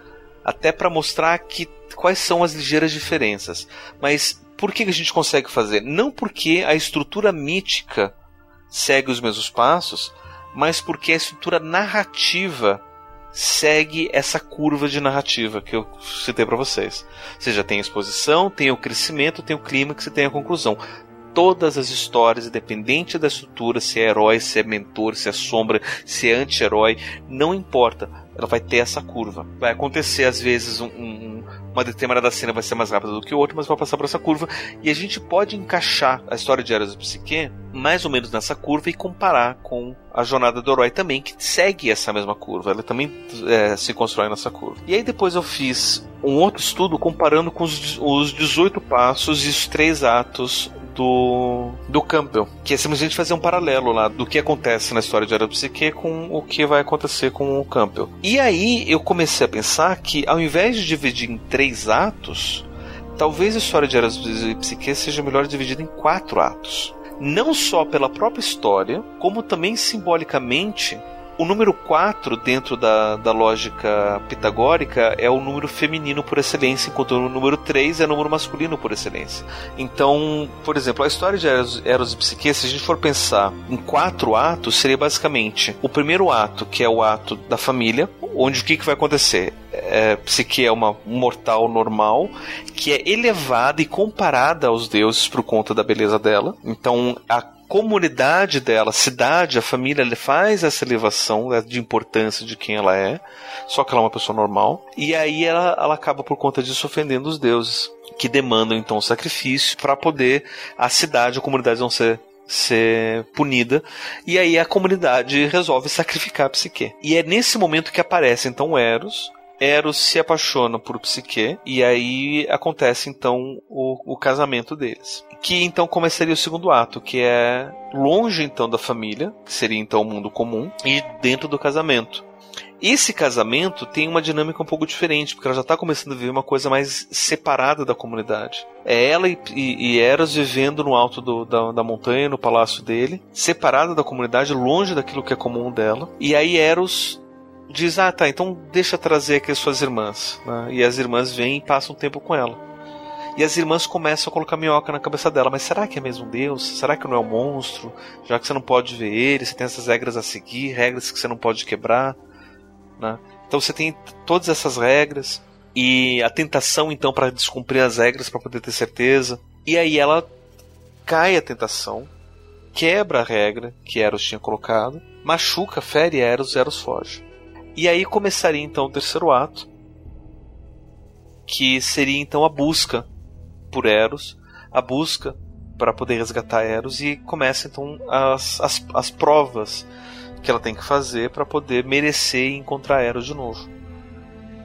até para mostrar que quais são as ligeiras diferenças. Mas por que a gente consegue fazer? Não porque a estrutura mítica segue os mesmos passos, mas porque a estrutura narrativa segue essa curva de narrativa que eu citei para vocês. Ou seja, tem a exposição, tem o crescimento, tem o clímax e tem a conclusão. Todas as histórias, independente da estrutura, se é herói, se é mentor, se é sombra, se é anti-herói, não importa. Ela vai ter essa curva. Vai acontecer, às vezes, um, um, uma determinada cena vai ser mais rápida do que o outro, mas vai passar por essa curva. E a gente pode encaixar a história de Eras e Psique mais ou menos nessa curva e comparar com a jornada do herói também, que segue essa mesma curva. Ela também é, se constrói nessa curva. E aí depois eu fiz um outro estudo comparando com os, os 18 passos e os três atos do, do Campbell, que é simplesmente fazer um paralelo lá do que acontece na história de Eros Psique com o que vai acontecer com o Campbell. E aí eu comecei a pensar que ao invés de dividir em três atos, talvez a história de Eros e Psique seja melhor dividida em quatro atos. Não só pela própria história, como também simbolicamente o número 4, dentro da, da lógica pitagórica, é o número feminino por excelência, enquanto o número 3 é o número masculino por excelência. Então, por exemplo, a história de Eros, Eros e Psique, se a gente for pensar em quatro atos, seria basicamente o primeiro ato, que é o ato da família, onde o que, que vai acontecer? É, Psique é uma mortal normal que é elevada e comparada aos deuses por conta da beleza dela. Então, a comunidade dela, a cidade, a família, ele faz essa elevação de importância de quem ela é, só que ela é uma pessoa normal, e aí ela, ela acaba por conta disso ofendendo os deuses, que demandam então sacrifício para poder a cidade, a comunidade não ser ser punida e aí a comunidade resolve sacrificar a Psique. E é nesse momento que aparece então Eros, Eros se apaixona por Psique e aí acontece então o, o casamento deles que então começaria o segundo ato, que é longe então da família, que seria então o mundo comum, e dentro do casamento. Esse casamento tem uma dinâmica um pouco diferente, porque ela já está começando a viver uma coisa mais separada da comunidade. É ela e, e, e Eros vivendo no alto do, da, da, montanha, no palácio dele, separada da comunidade, longe daquilo que é comum dela. E aí Eros diz: Ah, tá, então deixa trazer aqui as suas irmãs. Né? E as irmãs vêm e passam um tempo com ela. E as irmãs começam a colocar minhoca na cabeça dela. Mas será que é mesmo Deus? Será que não é um monstro? Já que você não pode ver ele, você tem essas regras a seguir, regras que você não pode quebrar. Né? Então você tem todas essas regras e a tentação então para descumprir as regras para poder ter certeza. E aí ela cai a tentação, quebra a regra que Eros tinha colocado, machuca, fere Eros, Eros foge. E aí começaria então o terceiro ato, que seria então a busca por Eros, a busca para poder resgatar Eros e começa então as, as, as provas que ela tem que fazer para poder merecer encontrar Eros de novo.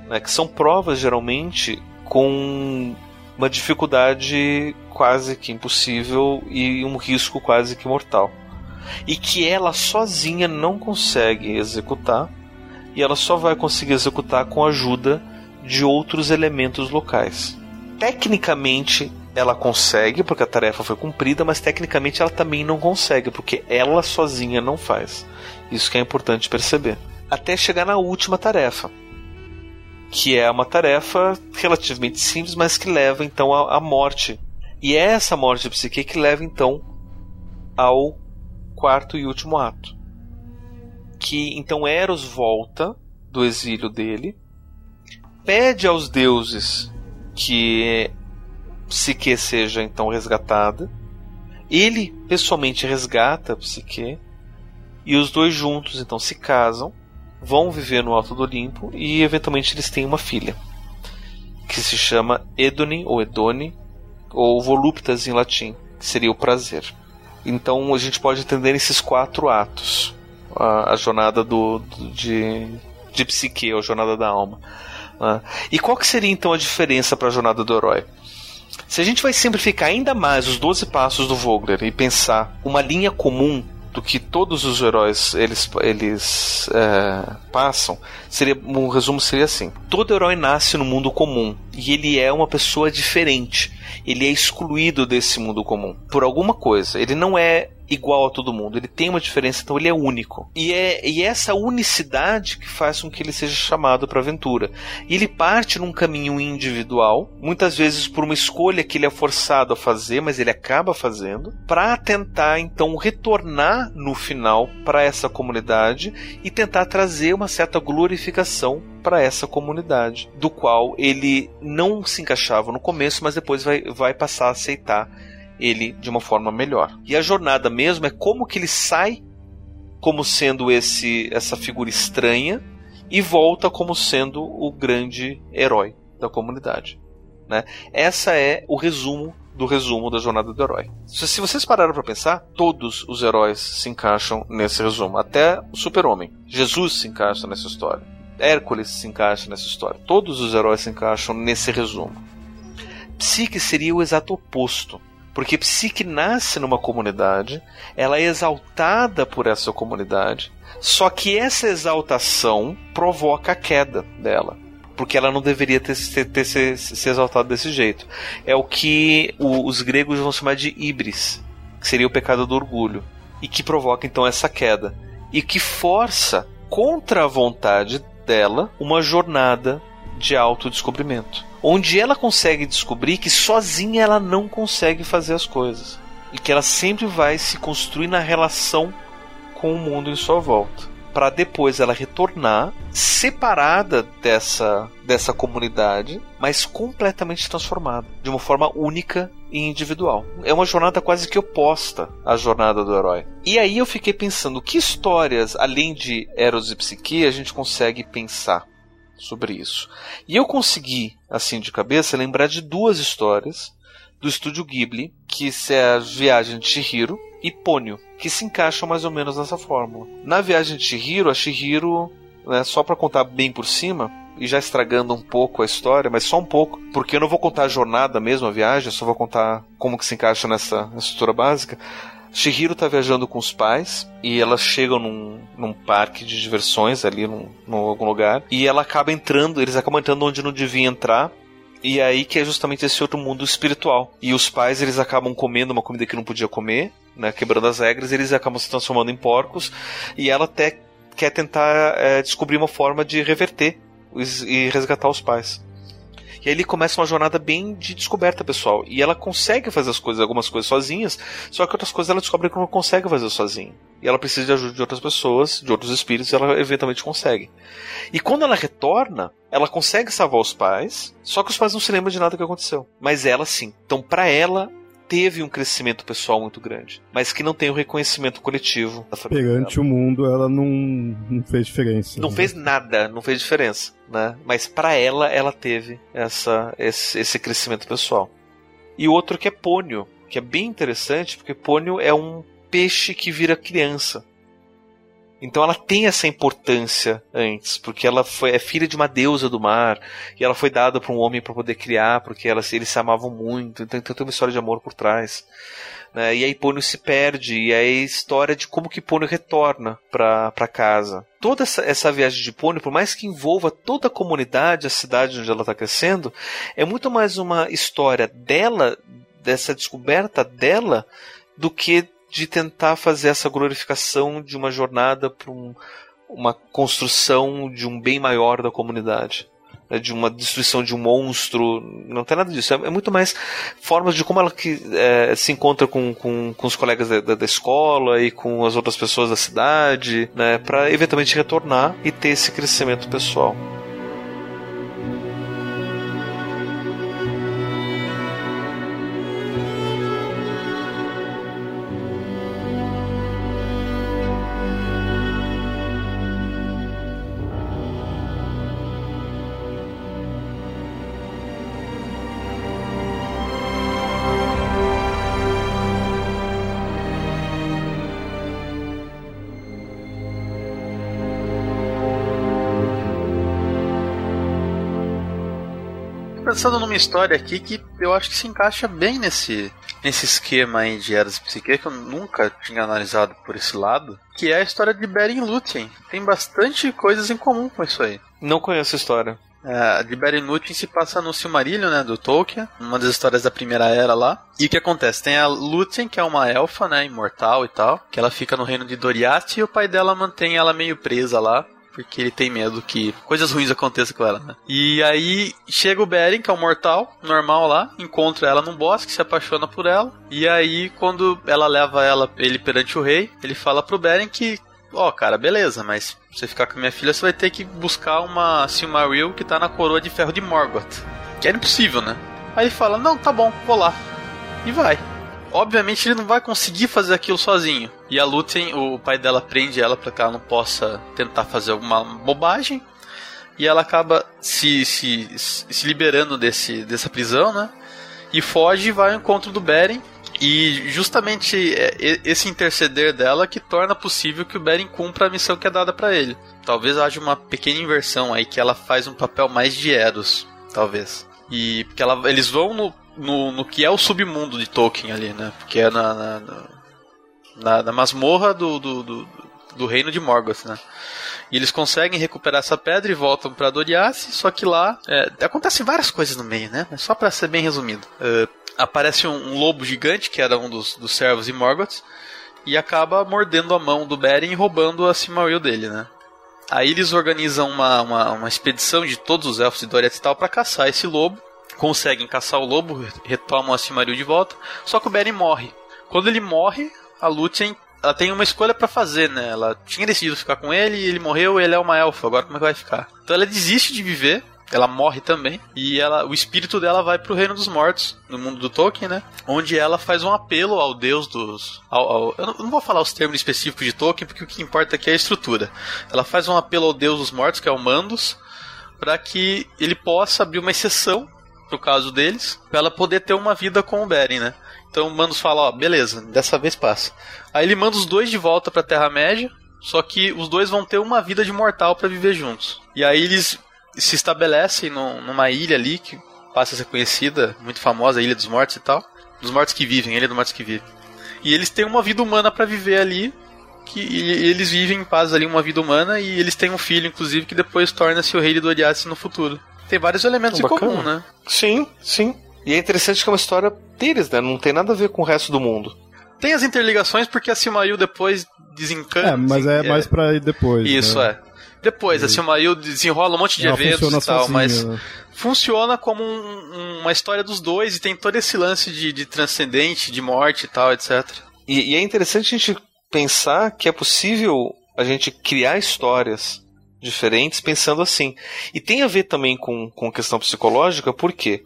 Né? Que são provas geralmente com uma dificuldade quase que impossível e um risco quase que mortal. E que ela sozinha não consegue executar, e ela só vai conseguir executar com a ajuda de outros elementos locais tecnicamente ela consegue, porque a tarefa foi cumprida, mas tecnicamente ela também não consegue, porque ela sozinha não faz. Isso que é importante perceber. Até chegar na última tarefa, que é uma tarefa relativamente simples, mas que leva então à, morte. E é essa morte psique que leva então ao quarto e último ato. Que então Eros volta do exílio dele, pede aos deuses que Psique seja então resgatada. Ele pessoalmente resgata Psique e os dois juntos então se casam, vão viver no Alto do Olimpo e eventualmente eles têm uma filha que se chama Edone ou Edone ou Voluptas em latim, que seria o prazer. Então a gente pode entender esses quatro atos a, a jornada do, do, de, de psique, a jornada da alma. Né? E qual que seria então a diferença para a jornada do herói? Se a gente vai simplificar ainda mais os 12 passos do Vogler e pensar uma linha comum do que todos os heróis eles, eles é, passam, seria um resumo seria assim: todo herói nasce no mundo comum e ele é uma pessoa diferente. Ele é excluído desse mundo comum por alguma coisa. Ele não é igual a todo mundo. Ele tem uma diferença, então ele é único. E é, e é essa unicidade que faz com que ele seja chamado para aventura. E ele parte num caminho individual, muitas vezes por uma escolha que ele é forçado a fazer, mas ele acaba fazendo, para tentar então retornar no final para essa comunidade e tentar trazer uma certa glorificação para essa comunidade, do qual ele não se encaixava no começo, mas depois vai, vai passar a aceitar ele de uma forma melhor. E a jornada mesmo é como que ele sai como sendo esse essa figura estranha e volta como sendo o grande herói da comunidade. Né? Essa é o resumo do resumo da jornada do herói. Se vocês pararam para pensar, todos os heróis se encaixam nesse resumo, até o Super-Homem. Jesus se encaixa nessa história. Hércules se encaixa nessa história. Todos os heróis se encaixam nesse resumo. Psique seria o exato oposto Porque Psique nasce numa comunidade, ela é exaltada por essa comunidade, só que essa exaltação provoca a queda dela porque ela não deveria ter, ter, ter se, se exaltado desse jeito. É o que o, os gregos vão chamar de ibris, que seria o pecado do orgulho, e que provoca então essa queda, e que força contra a vontade dela uma jornada de autodescobrimento, onde ela consegue descobrir que sozinha ela não consegue fazer as coisas e que ela sempre vai se construir na relação com o mundo em sua volta para depois ela retornar separada dessa dessa comunidade, mas completamente transformada, de uma forma única e individual. É uma jornada quase que oposta à jornada do herói. E aí eu fiquei pensando que histórias além de Eros e Psique a gente consegue pensar sobre isso. E eu consegui, assim de cabeça, lembrar de duas histórias do estúdio Ghibli, que é a Viagem de Chihiro e Pônio, que se encaixam mais ou menos nessa fórmula. Na Viagem de Chihiro, a Chihiro, né, só para contar bem por cima, e já estragando um pouco a história, mas só um pouco, porque eu não vou contar a jornada mesmo, a viagem, eu só vou contar como que se encaixa nessa estrutura básica. Shihiro está viajando com os pais e elas chegam num, num parque de diversões ali, num, num algum lugar, e ela acaba entrando, eles acabam entrando onde não devia entrar, e aí que é justamente esse outro mundo espiritual. E os pais, eles acabam comendo uma comida que não podia comer, né, quebrando as regras, eles acabam se transformando em porcos, e ela até quer tentar é, descobrir uma forma de reverter e resgatar os pais. E aí ele começa uma jornada bem de descoberta pessoal. E ela consegue fazer as coisas, algumas coisas sozinhas, só que outras coisas ela descobre que não consegue fazer sozinha. E ela precisa de ajuda de outras pessoas, de outros espíritos, e ela eventualmente consegue. E quando ela retorna, ela consegue salvar os pais, só que os pais não se lembram de nada que aconteceu. Mas ela sim. Então, para ela, teve um crescimento pessoal muito grande, mas que não tem o reconhecimento coletivo da família. Perante dela. o mundo, ela não, não fez diferença. Não né? fez nada, não fez diferença, né? Mas para ela, ela teve essa, esse, esse crescimento pessoal. E o outro que é Pônio, que é bem interessante, porque Pônio é um peixe que vira criança. Então ela tem essa importância antes, porque ela foi, é filha de uma deusa do mar, e ela foi dada para um homem para poder criar, porque elas, eles se amavam muito, então, então tem uma história de amor por trás. Né? E aí Pônio se perde, e aí a história de como que Pônio retorna para casa. Toda essa, essa viagem de Pônio, por mais que envolva toda a comunidade, a cidade onde ela está crescendo, é muito mais uma história dela, dessa descoberta dela, do que de tentar fazer essa glorificação de uma jornada para um, uma construção de um bem maior da comunidade. Né, de uma destruição de um monstro, não tem nada disso. É, é muito mais formas de como ela que, é, se encontra com, com, com os colegas da, da, escola e com as outras pessoas da cidade, né, para eventualmente retornar e ter esse crescimento pessoal. Pensando numa história aqui que eu acho que se encaixa bem nesse, nesse esquema aí de Eras Psique, que eu nunca tinha analisado por esse lado, que é a história de Beren Lúthien. Tem bastante coisas em comum com isso aí. Não conheço a história. É, a de Beren Lúthien se passa no Silmarillion, né, do Tolkien, uma das histórias da primeira era lá. E o que acontece? Tem a Lúthien, que é uma elfa, né, imortal e tal, que ela fica no reino de Doriath e o pai dela mantém ela meio presa lá porque ele tem medo que coisas ruins aconteçam com ela, né? E aí chega o Beren, que é um mortal, normal lá, encontra ela num bosque, se apaixona por ela, e aí quando ela leva ela ele perante o rei, ele fala pro Beren que ó, oh, cara, beleza, mas você ficar com a minha filha, você vai ter que buscar uma Silmaril que tá na coroa de ferro de Morgoth. Que era impossível, né? Aí ele fala, não, tá bom, vou lá. E vai obviamente ele não vai conseguir fazer aquilo sozinho. E a Lúthien, o pai dela prende ela para que ela não possa tentar fazer alguma bobagem. E ela acaba se, se, se liberando desse, dessa prisão, né? E foge e vai ao encontro do Beren. E justamente é, esse interceder dela que torna possível que o Beren cumpra a missão que é dada para ele. Talvez haja uma pequena inversão aí que ela faz um papel mais de Eros, talvez. E porque ela, eles vão no, no, no que é o submundo de Tolkien ali, né? Porque é na, na, na, na masmorra do, do, do, do, reino de Morgoth, né? E eles conseguem recuperar essa pedra e voltam para Doriath, só que lá é, acontecem várias coisas no meio, né? Só para ser bem resumido. É, aparece um, um, lobo gigante, que era um dos, dos servos de Morgoth, e acaba mordendo a mão do Beren e roubando a Silmaril dele, né? Aí eles organizam uma, uma, uma expedição de todos os elfos de Doriath e tal para caçar esse lobo. Conseguem caçar o lobo, retomam a Silmaril de volta, só que o Beren morre. Quando ele morre, a Lúthien ela tem uma escolha para fazer, né? Ela tinha decidido ficar com ele, ele morreu, ele é uma elfa, agora como é que vai ficar? Então ela desiste de viver ela morre também e ela, o espírito dela vai pro reino dos mortos, no mundo do Tolkien, né? Onde ela faz um apelo ao deus dos. Ao, ao, eu, não, vou falar os termos específicos de Tolkien, porque o que importa aqui é a estrutura. Ela faz um apelo ao deus dos mortos, que é o Mandos, para que ele possa abrir uma exceção pro caso deles, para ela poder ter uma vida com o Beren, né? Então o Mandos fala, ó, beleza, dessa vez passa. Aí ele manda os dois de volta pra Terra-média, só que os dois vão ter uma vida de mortal para viver juntos. E aí eles se estabelecem no, numa ilha ali que passa a ser conhecida, muito famosa, a Ilha dos Mortos e tal. Dos mortos que vivem, Ilha dos Mortos que vivem. E eles têm uma vida humana para viver ali, que eles vivem em paz ali uma vida humana e eles têm um filho, inclusive, que depois torna-se o rei de Doriath no futuro. Tem vários elementos em comum, né? Sim, sim. E é interessante que é uma história deles, né? Não tem nada a ver com o resto do mundo. Tem as interligações porque a Silmaril depois desencanta. É, mas é, é mais pra ir depois. Isso, né? é. Depois, a Silmaril desenrola um monte de eventos e tal, sozinha, mas né? funciona como um, uma história dos dois e tem todo esse lance de, de transcendente, de morte e tal, etc. E, e é interessante a gente pensar que é possível a gente criar histórias diferentes pensando assim. E tem a ver também com, com questão psicológica, por quê?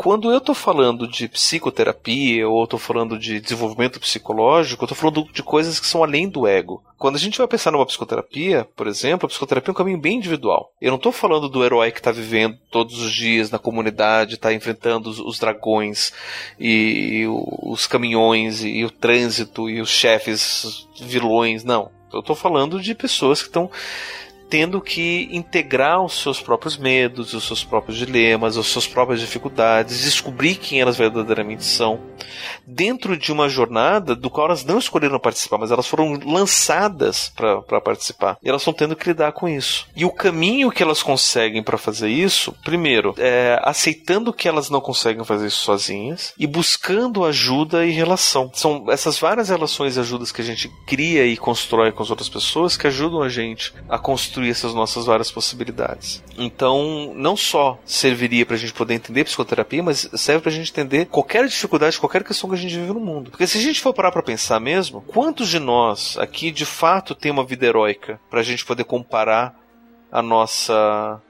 quando eu estou falando de psicoterapia ou estou falando de desenvolvimento psicológico, eu estou falando de coisas que são além do ego. Quando a gente vai pensar numa psicoterapia, por exemplo, a psicoterapia é um caminho bem individual. Eu não estou falando do herói que está vivendo todos os dias na comunidade, está enfrentando os, os, dragões e, e os caminhões e, e o trânsito e os chefes vilões, não. Eu estou falando de pessoas que estão tendo que integrar os seus próprios medos, os seus próprios dilemas, as suas próprias dificuldades, descobrir quem elas verdadeiramente são, dentro de uma jornada do qual elas não escolheram participar, mas elas foram lançadas para participar. E elas estão tendo que lidar com isso. E o caminho que elas conseguem para fazer isso, primeiro, é aceitando que elas não conseguem fazer isso sozinhas e buscando ajuda e relação. São essas várias relações e ajudas que a gente cria e constrói com as outras pessoas que ajudam a gente a construir construir essas nossas várias possibilidades. Então, não só serviria para a gente poder entender psicoterapia, mas serve para a gente entender qualquer dificuldade, qualquer questão que a gente vive no mundo. Porque se a gente for parar para pensar mesmo, quantos de nós aqui de fato tem uma vida heróica para a gente poder comparar a nossa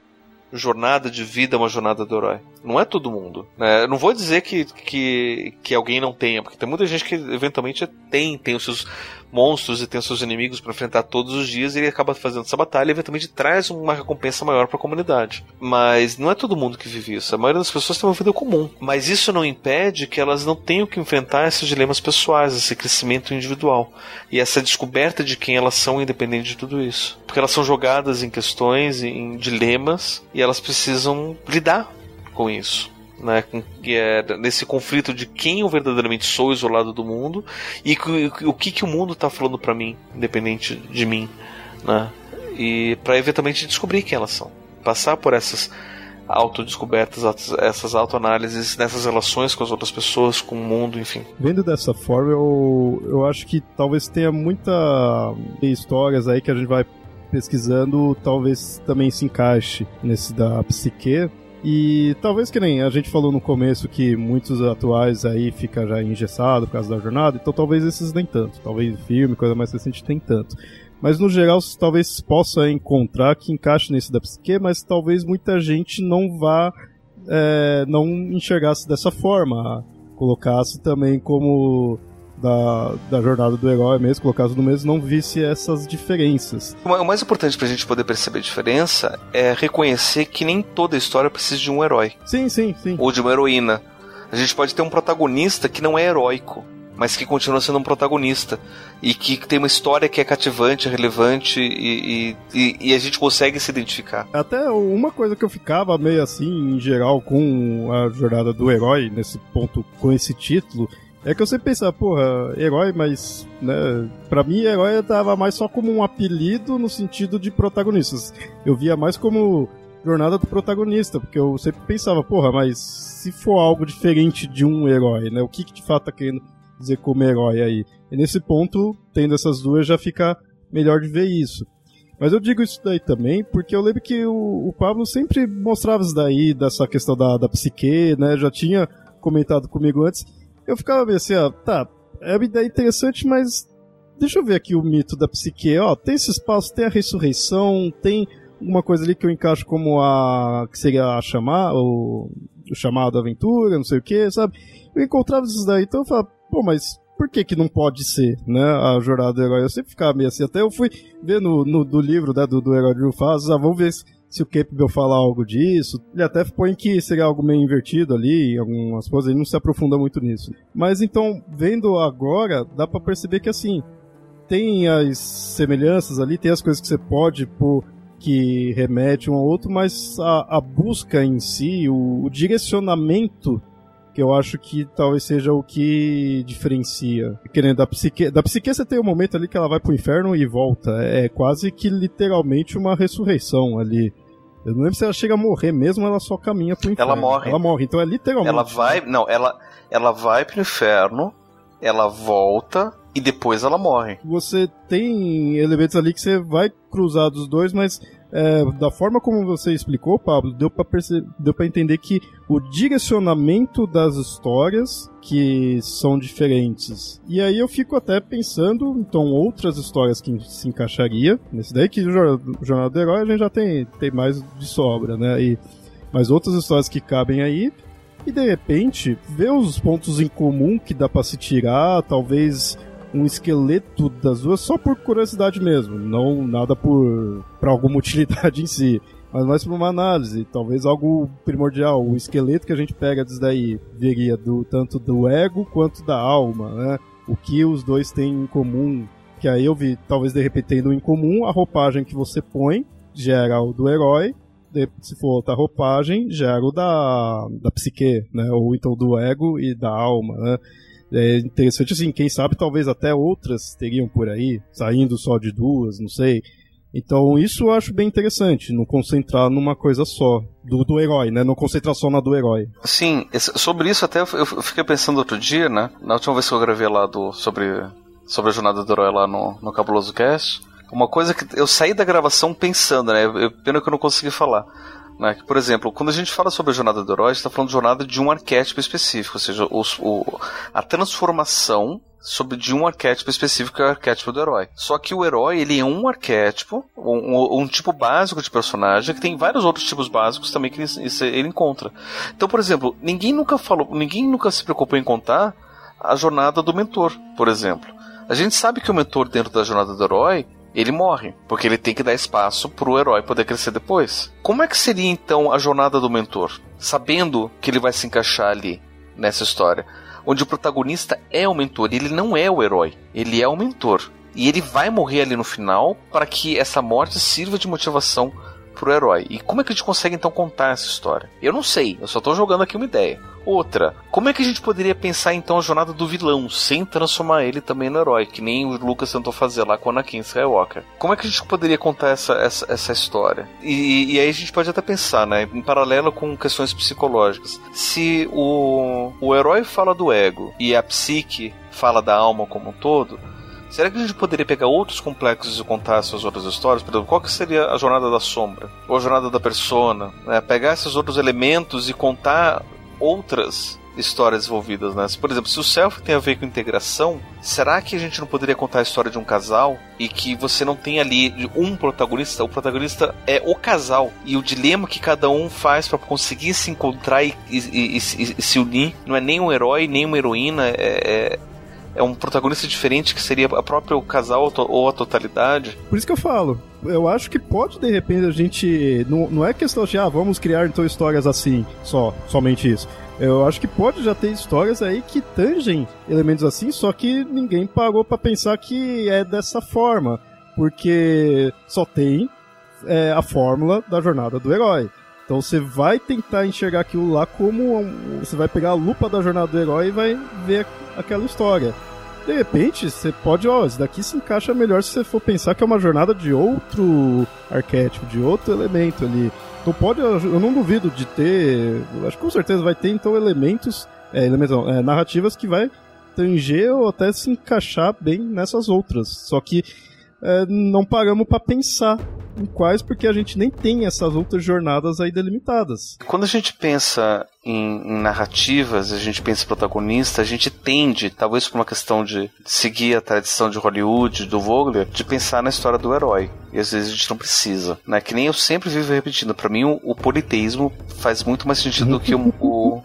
jornada de vida uma jornada do herói. Não é todo mundo. Né? Não vou dizer que, que, que alguém não tenha, porque tem muita gente que eventualmente tem, tem os seus monstros e tem seus inimigos para enfrentar todos os dias ele acaba fazendo essa batalha e eventualmente traz uma recompensa maior para a comunidade. Mas não é todo mundo que vive isso. A maioria das pessoas tem uma vida comum. Mas isso não impede que elas não tenham que enfrentar esses dilemas pessoais, esse crescimento individual e essa descoberta de quem elas são independente de tudo isso. Porque elas são jogadas em questões, em dilemas e elas precisam lidar com isso né, é, nesse conflito de quem eu verdadeiramente sou isolado do mundo e o que, que o mundo está falando para mim, independente de mim, né, e para eventualmente descobrir quem elas são, passar por essas autodescobertas, essas autoanálises nessas relações com as outras pessoas, com o mundo, enfim. Vendo dessa forma, eu, eu acho que talvez tenha muita histórias aí que a gente vai pesquisando, talvez também se encaixe nesse da psique, e talvez que nem a gente falou no começo que muitos atuais aí fica já engessado por causa da jornada, então talvez esses nem tanto. Talvez filme, coisa mais recente, tem tanto. Mas no geral, talvez possa encontrar que encaixe nesse da psique, mas talvez muita gente não vá, é, não enxergasse dessa forma. Colocasse também como da, da jornada do herói mesmo, colocados no mesmo, não visse essas diferenças. O mais importante pra gente poder perceber a diferença é reconhecer que nem toda história precisa de um herói. Sim, sim, sim. Ou de uma heroína. A gente pode ter um protagonista que não é heróico. mas que continua sendo um protagonista e que tem uma história que é cativante, relevante e, e, e, a gente consegue se identificar. Até uma coisa que eu ficava meio assim, em geral, com a jornada do herói, nesse ponto, com esse título, é que eu sempre pensava, porra, herói, mas, né, pra mim herói tava mais só como um apelido no sentido de protagonistas. Eu via mais como jornada do protagonista, porque eu sempre pensava, porra, mas se for algo diferente de um herói, né, o que que de fato tá querendo dizer como herói aí? E nesse ponto, tendo essas duas, já fica melhor de ver isso. Mas eu digo isso daí também porque eu lembro que o, o Pablo sempre mostrava isso daí, dessa questão da, da psique, né, já tinha comentado comigo antes, eu ficava meio assim, ó, tá, é uma ideia interessante, mas deixa eu ver aqui o mito da psique. Ó, tem esse espaço, tem a ressurreição, tem uma coisa ali que eu encaixo como a. que seria a chamar, o, o chamado aventura, não sei o que, sabe? Eu encontrava isso daí, então eu falava, pô, mas por que que não pode ser, né, a jornada do herói? Eu sempre ficava meio assim, até eu fui ver no, no do livro, né, do, do Herói de Faz, ah, vamos ver se se o Campbell falar algo disso. Ele até põe que seria algo meio invertido ali, algumas coisas, ele não se aprofunda muito nisso. Mas então, vendo agora, dá para perceber que assim, tem as semelhanças ali, tem as coisas que você pode pôr que remete um ao outro, mas a, a busca em si, o, o direcionamento que eu acho que talvez seja o que diferencia. Querendo da psique, da psique você tem um momento ali que ela vai pro inferno e volta. É quase que literalmente uma ressurreição ali. Eu não lembro se ela chega a morrer mesmo, ela só caminha pro inferno. Ela morre. Ela morre, então é literalmente. Ela vai, não, ela ela vai pro inferno, ela volta e depois ela morre. Você tem elementos ali que você vai cruzar dos dois, mas é, da forma como você explicou, Pablo, deu para deu para entender que o direcionamento das histórias que são diferentes. E aí eu fico até pensando, então, outras histórias que se encaixaria nesse daí, que o Jornal do Herói a gente já tem, tem mais de sobra, né? E, mas outras histórias que cabem aí, e de repente, ver os pontos em comum que dá para se tirar, talvez um esqueleto das duas só por curiosidade mesmo, não nada por para alguma utilidade em si, mas mais por uma análise, talvez algo primordial. O esqueleto que a gente pega disso daí viria do tanto do ego quanto da alma, né? O que os dois têm em comum, que aí eu vi, talvez de repente tendo em comum a roupagem que você põe gera o do herói, se for outra roupagem, gera o da, da psique, né? Ou então do ego e da alma, né? É interessante assim, quem sabe talvez até outras teriam por aí, saindo só de duas, não sei. Então isso eu acho bem interessante, não concentrar numa coisa só, do, do herói, né? Não concentrar só na do herói. Sim, sobre isso até eu fiquei pensando outro dia, né? Na última vez que eu gravei lá do, sobre, sobre a jornada do herói lá no, no Cabuloso Cast, uma coisa que eu saí da gravação pensando, né? Eu, pena que eu não consegui falar. Né? Por exemplo, quando a gente fala sobre a jornada do herói, está falando de jornada de um arquétipo específico, ou seja, os, o, a transformação sobre de um arquétipo específico que é o arquétipo do herói. Só que o herói ele é um arquétipo, um, um tipo básico de personagem que tem vários outros tipos básicos também que ele, ele, encontra. Então, por exemplo, ninguém nunca falou, ninguém nunca se preocupou em contar a jornada do mentor, por exemplo. A gente sabe que o mentor dentro da jornada do herói ele morre, porque ele tem que dar espaço pro herói poder crescer depois. Como é que seria então a jornada do mentor, sabendo que ele vai se encaixar ali nessa história, onde o protagonista é o mentor, ele não é o herói, ele é o mentor. E ele vai morrer ali no final para que essa morte sirva de motivação pro herói. E como é que a gente consegue então contar essa história? Eu não sei, eu só tô jogando aqui uma ideia. Outra, como é que a gente poderia pensar então a jornada do vilão sem transformar ele também no herói, que nem o Lucas tentou fazer lá com o Anakin Skywalker? Como é que a gente poderia contar essa, essa, essa história? E, e aí a gente pode até pensar, né, em paralelo com questões psicológicas. Se o, o herói fala do ego e a psique fala da alma como um todo, Será que a gente poderia pegar outros complexos e contar essas outras histórias? Por exemplo, qual que seria a jornada da sombra? Ou a jornada da persona? Né? Pegar esses outros elementos e contar outras histórias envolvidas, né? Por exemplo, se o self tem a ver com integração, será que a gente não poderia contar a história de um casal e que você não tem ali um protagonista? O protagonista é o casal e o dilema que cada um faz para conseguir se encontrar e, e, e, e, se unir não é nem um herói nem uma heroína, é, é um protagonista diferente que seria a própria o casal ou a totalidade. Por isso que eu falo. eu acho que pode, de repente, a gente. Não, não é questão de, ah, vamos criar então histórias assim, só, somente isso. Eu acho que pode já ter histórias aí que tangem elementos assim, só que ninguém parou para pensar que é dessa forma. Porque só tem é, a fórmula da jornada do herói. Então você vai tentar enxergar aquilo lá como. Um, você vai pegar a lupa da jornada do herói e vai ver aquela história. De repente, você pode, ó, isso daqui se encaixa melhor se você for pensar que é uma jornada de outro arquétipo, de outro elemento ali. Então pode, eu não duvido de ter, acho que com certeza vai ter então elementos, é, elementos não, é, narrativas que vai tanger ou até se encaixar bem nessas outras. Só que é, não paramos para pensar em quais, porque a gente nem tem essas outras jornadas aí delimitadas. Quando a gente pensa em, em narrativas, a gente pensa em protagonista, a gente tende, talvez por uma questão de seguir a tradição de Hollywood, do Vogler, de pensar na história do herói. E às vezes a gente não precisa. Né? Que nem eu sempre vivo repetindo, para mim o, o, politeísmo faz muito mais sentido do que o, o,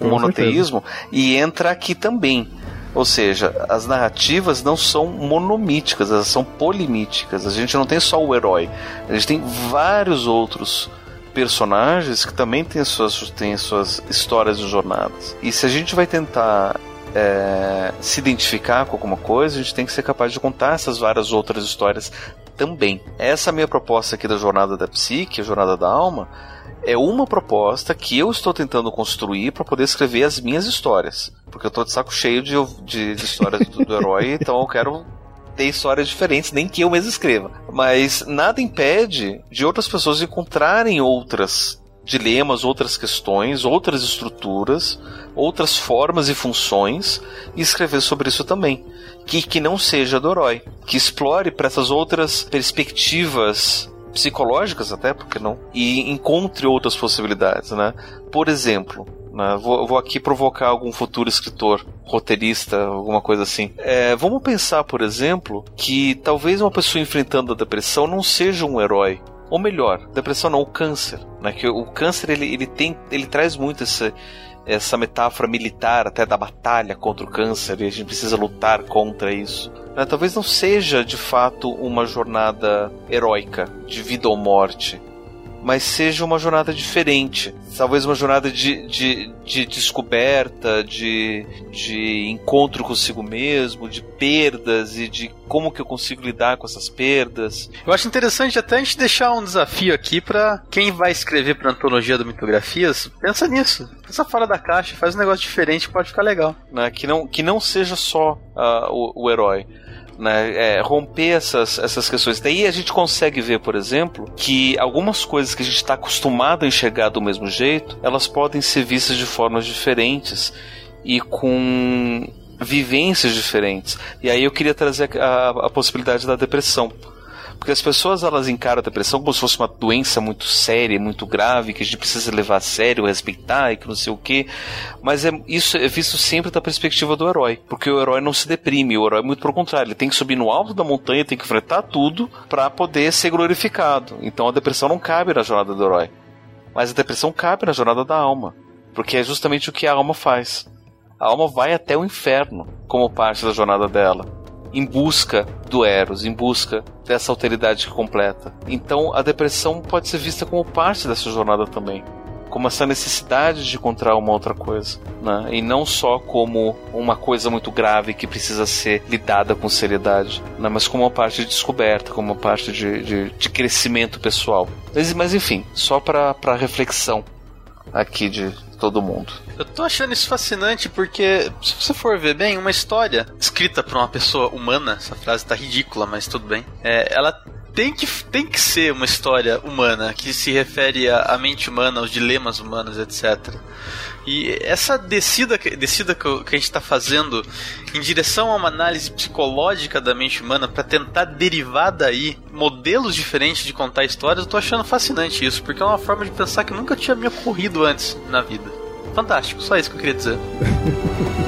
o monoteísmo, e entra aqui também. Ou seja, as narrativas não são monomíticas, elas são polimíticas. A gente não tem só o herói, a gente tem vários outros personagens que também têm suas, têm suas histórias e jornadas. E se a gente vai tentar é, se identificar com alguma coisa, a gente tem que ser capaz de contar essas várias outras histórias também. Essa minha proposta aqui da jornada da psique, a jornada da alma, é uma proposta que eu estou tentando construir para poder escrever as minhas histórias. Porque eu estou de saco cheio de, de, de histórias do, do herói, então eu quero ter histórias diferentes, nem que eu mesmo escreva. Mas nada impede de outras pessoas encontrarem outras dilemas, outras questões, outras estruturas, outras formas e funções e escrever sobre isso também. Que, que não seja do herói. Que explore para essas outras perspectivas psicológicas até, porque não? E encontre outras possibilidades, né? Por exemplo, né, vou, vou, aqui provocar algum futuro escritor, roteirista, alguma coisa assim. É, vamos pensar, por exemplo, que talvez uma pessoa enfrentando a depressão não seja um herói. Ou melhor, depressão não, o câncer. Né? Que o câncer ele, ele, tem, ele traz muito essa, essa metáfora militar até da batalha contra o câncer e a gente precisa lutar contra isso. Né? Talvez não seja de fato uma jornada heróica de vida ou morte, mas seja uma jornada diferente. Talvez uma jornada de, de, de descoberta, de, de encontro consigo mesmo, de perdas e de como que eu consigo lidar com essas perdas. Eu acho interessante até a gente deixar um desafio aqui para quem vai escrever para antologia do Mitografias, pensa nisso. Pensa fora da caixa, faz um negócio diferente, pode ficar legal. Né? Que, não, que não seja só uh, o, o herói né, é, romper essas, essas questões. Daí a gente consegue ver, por exemplo, que algumas coisas que a gente está acostumado a enxergar do mesmo jeito, elas podem ser vistas de formas diferentes e com vivências diferentes. E aí eu queria trazer a, a possibilidade da depressão. Porque as pessoas elas encaram a depressão como se fosse uma doença muito séria, muito grave, que a gente precisa levar a sério, respeitar e que não sei o quê. Mas é, isso é visto sempre da perspectiva do herói. Porque o herói não se deprime, o herói é muito pelo contrário. Ele tem que subir no alto da montanha, tem que enfrentar tudo para poder ser glorificado. Então a depressão não cabe na jornada do herói. Mas a depressão cabe na jornada da alma. Porque é justamente o que a alma faz. A alma vai até o inferno como parte da jornada dela em busca do Eros, em busca dessa alteridade completa. Então a depressão pode ser vista como parte dessa jornada também. Como essa necessidade de encontrar uma outra coisa, né? e não só como uma coisa muito grave que precisa ser lidada com seriedade, né? mas como uma parte de descoberta, como uma parte de, de, de crescimento pessoal. Mas, mas enfim, só para reflexão aqui de, todo mundo. Eu tô achando isso fascinante porque, se você for ver bem, uma história escrita por uma pessoa humana, essa frase tá ridícula, mas tudo bem, é, ela tem que, tem que ser uma história humana que se refere à mente humana, aos dilemas humanos, etc. E essa descida, descida que a gente está fazendo em direção a uma análise psicológica da mente humana para tentar derivar daí modelos diferentes de contar histórias, eu tô achando fascinante isso, porque é uma forma de pensar que nunca tinha me ocorrido antes na vida. Fantástico, só isso que eu queria dizer.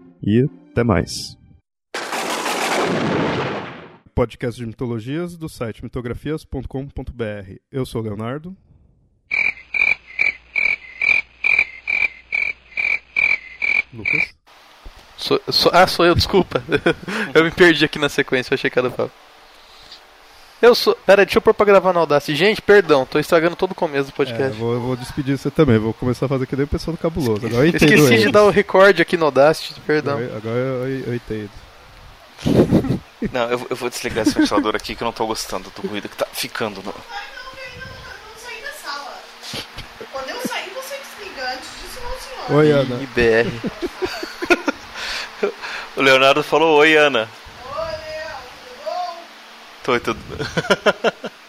E até mais. Podcast de mitologias do site mitografias.com.br. Eu sou o Leonardo. Lucas. Sou, sou- ah, sou eu, desculpa. eu me perdi aqui na sequência, achei que era o Fábio. Eu sou. Pera, deixa eu pôr pra gravar na Audacity. Gente, perdão, tô estragando todo o começo do É, podcast. vou, vou despedir você também. Vou começar a fazer que nem o pessoal do Cabuloso. Agora eu entendo Esqueci de eles. dar o recorde aqui no Audacity, perdão. Agora, agora eu, eu entendo. Não, eu, eu vou desligar esse ventilador aqui que eu não tô gostando do ruído que tá ficando. No... Não saí da sala. Quando eu sair, você desliga antes disso, não, senhor. Oi, Ana. IBR. O Leonardo falou: Oi, Ana. Oi, Léo, tudo bom? Tô, tudo.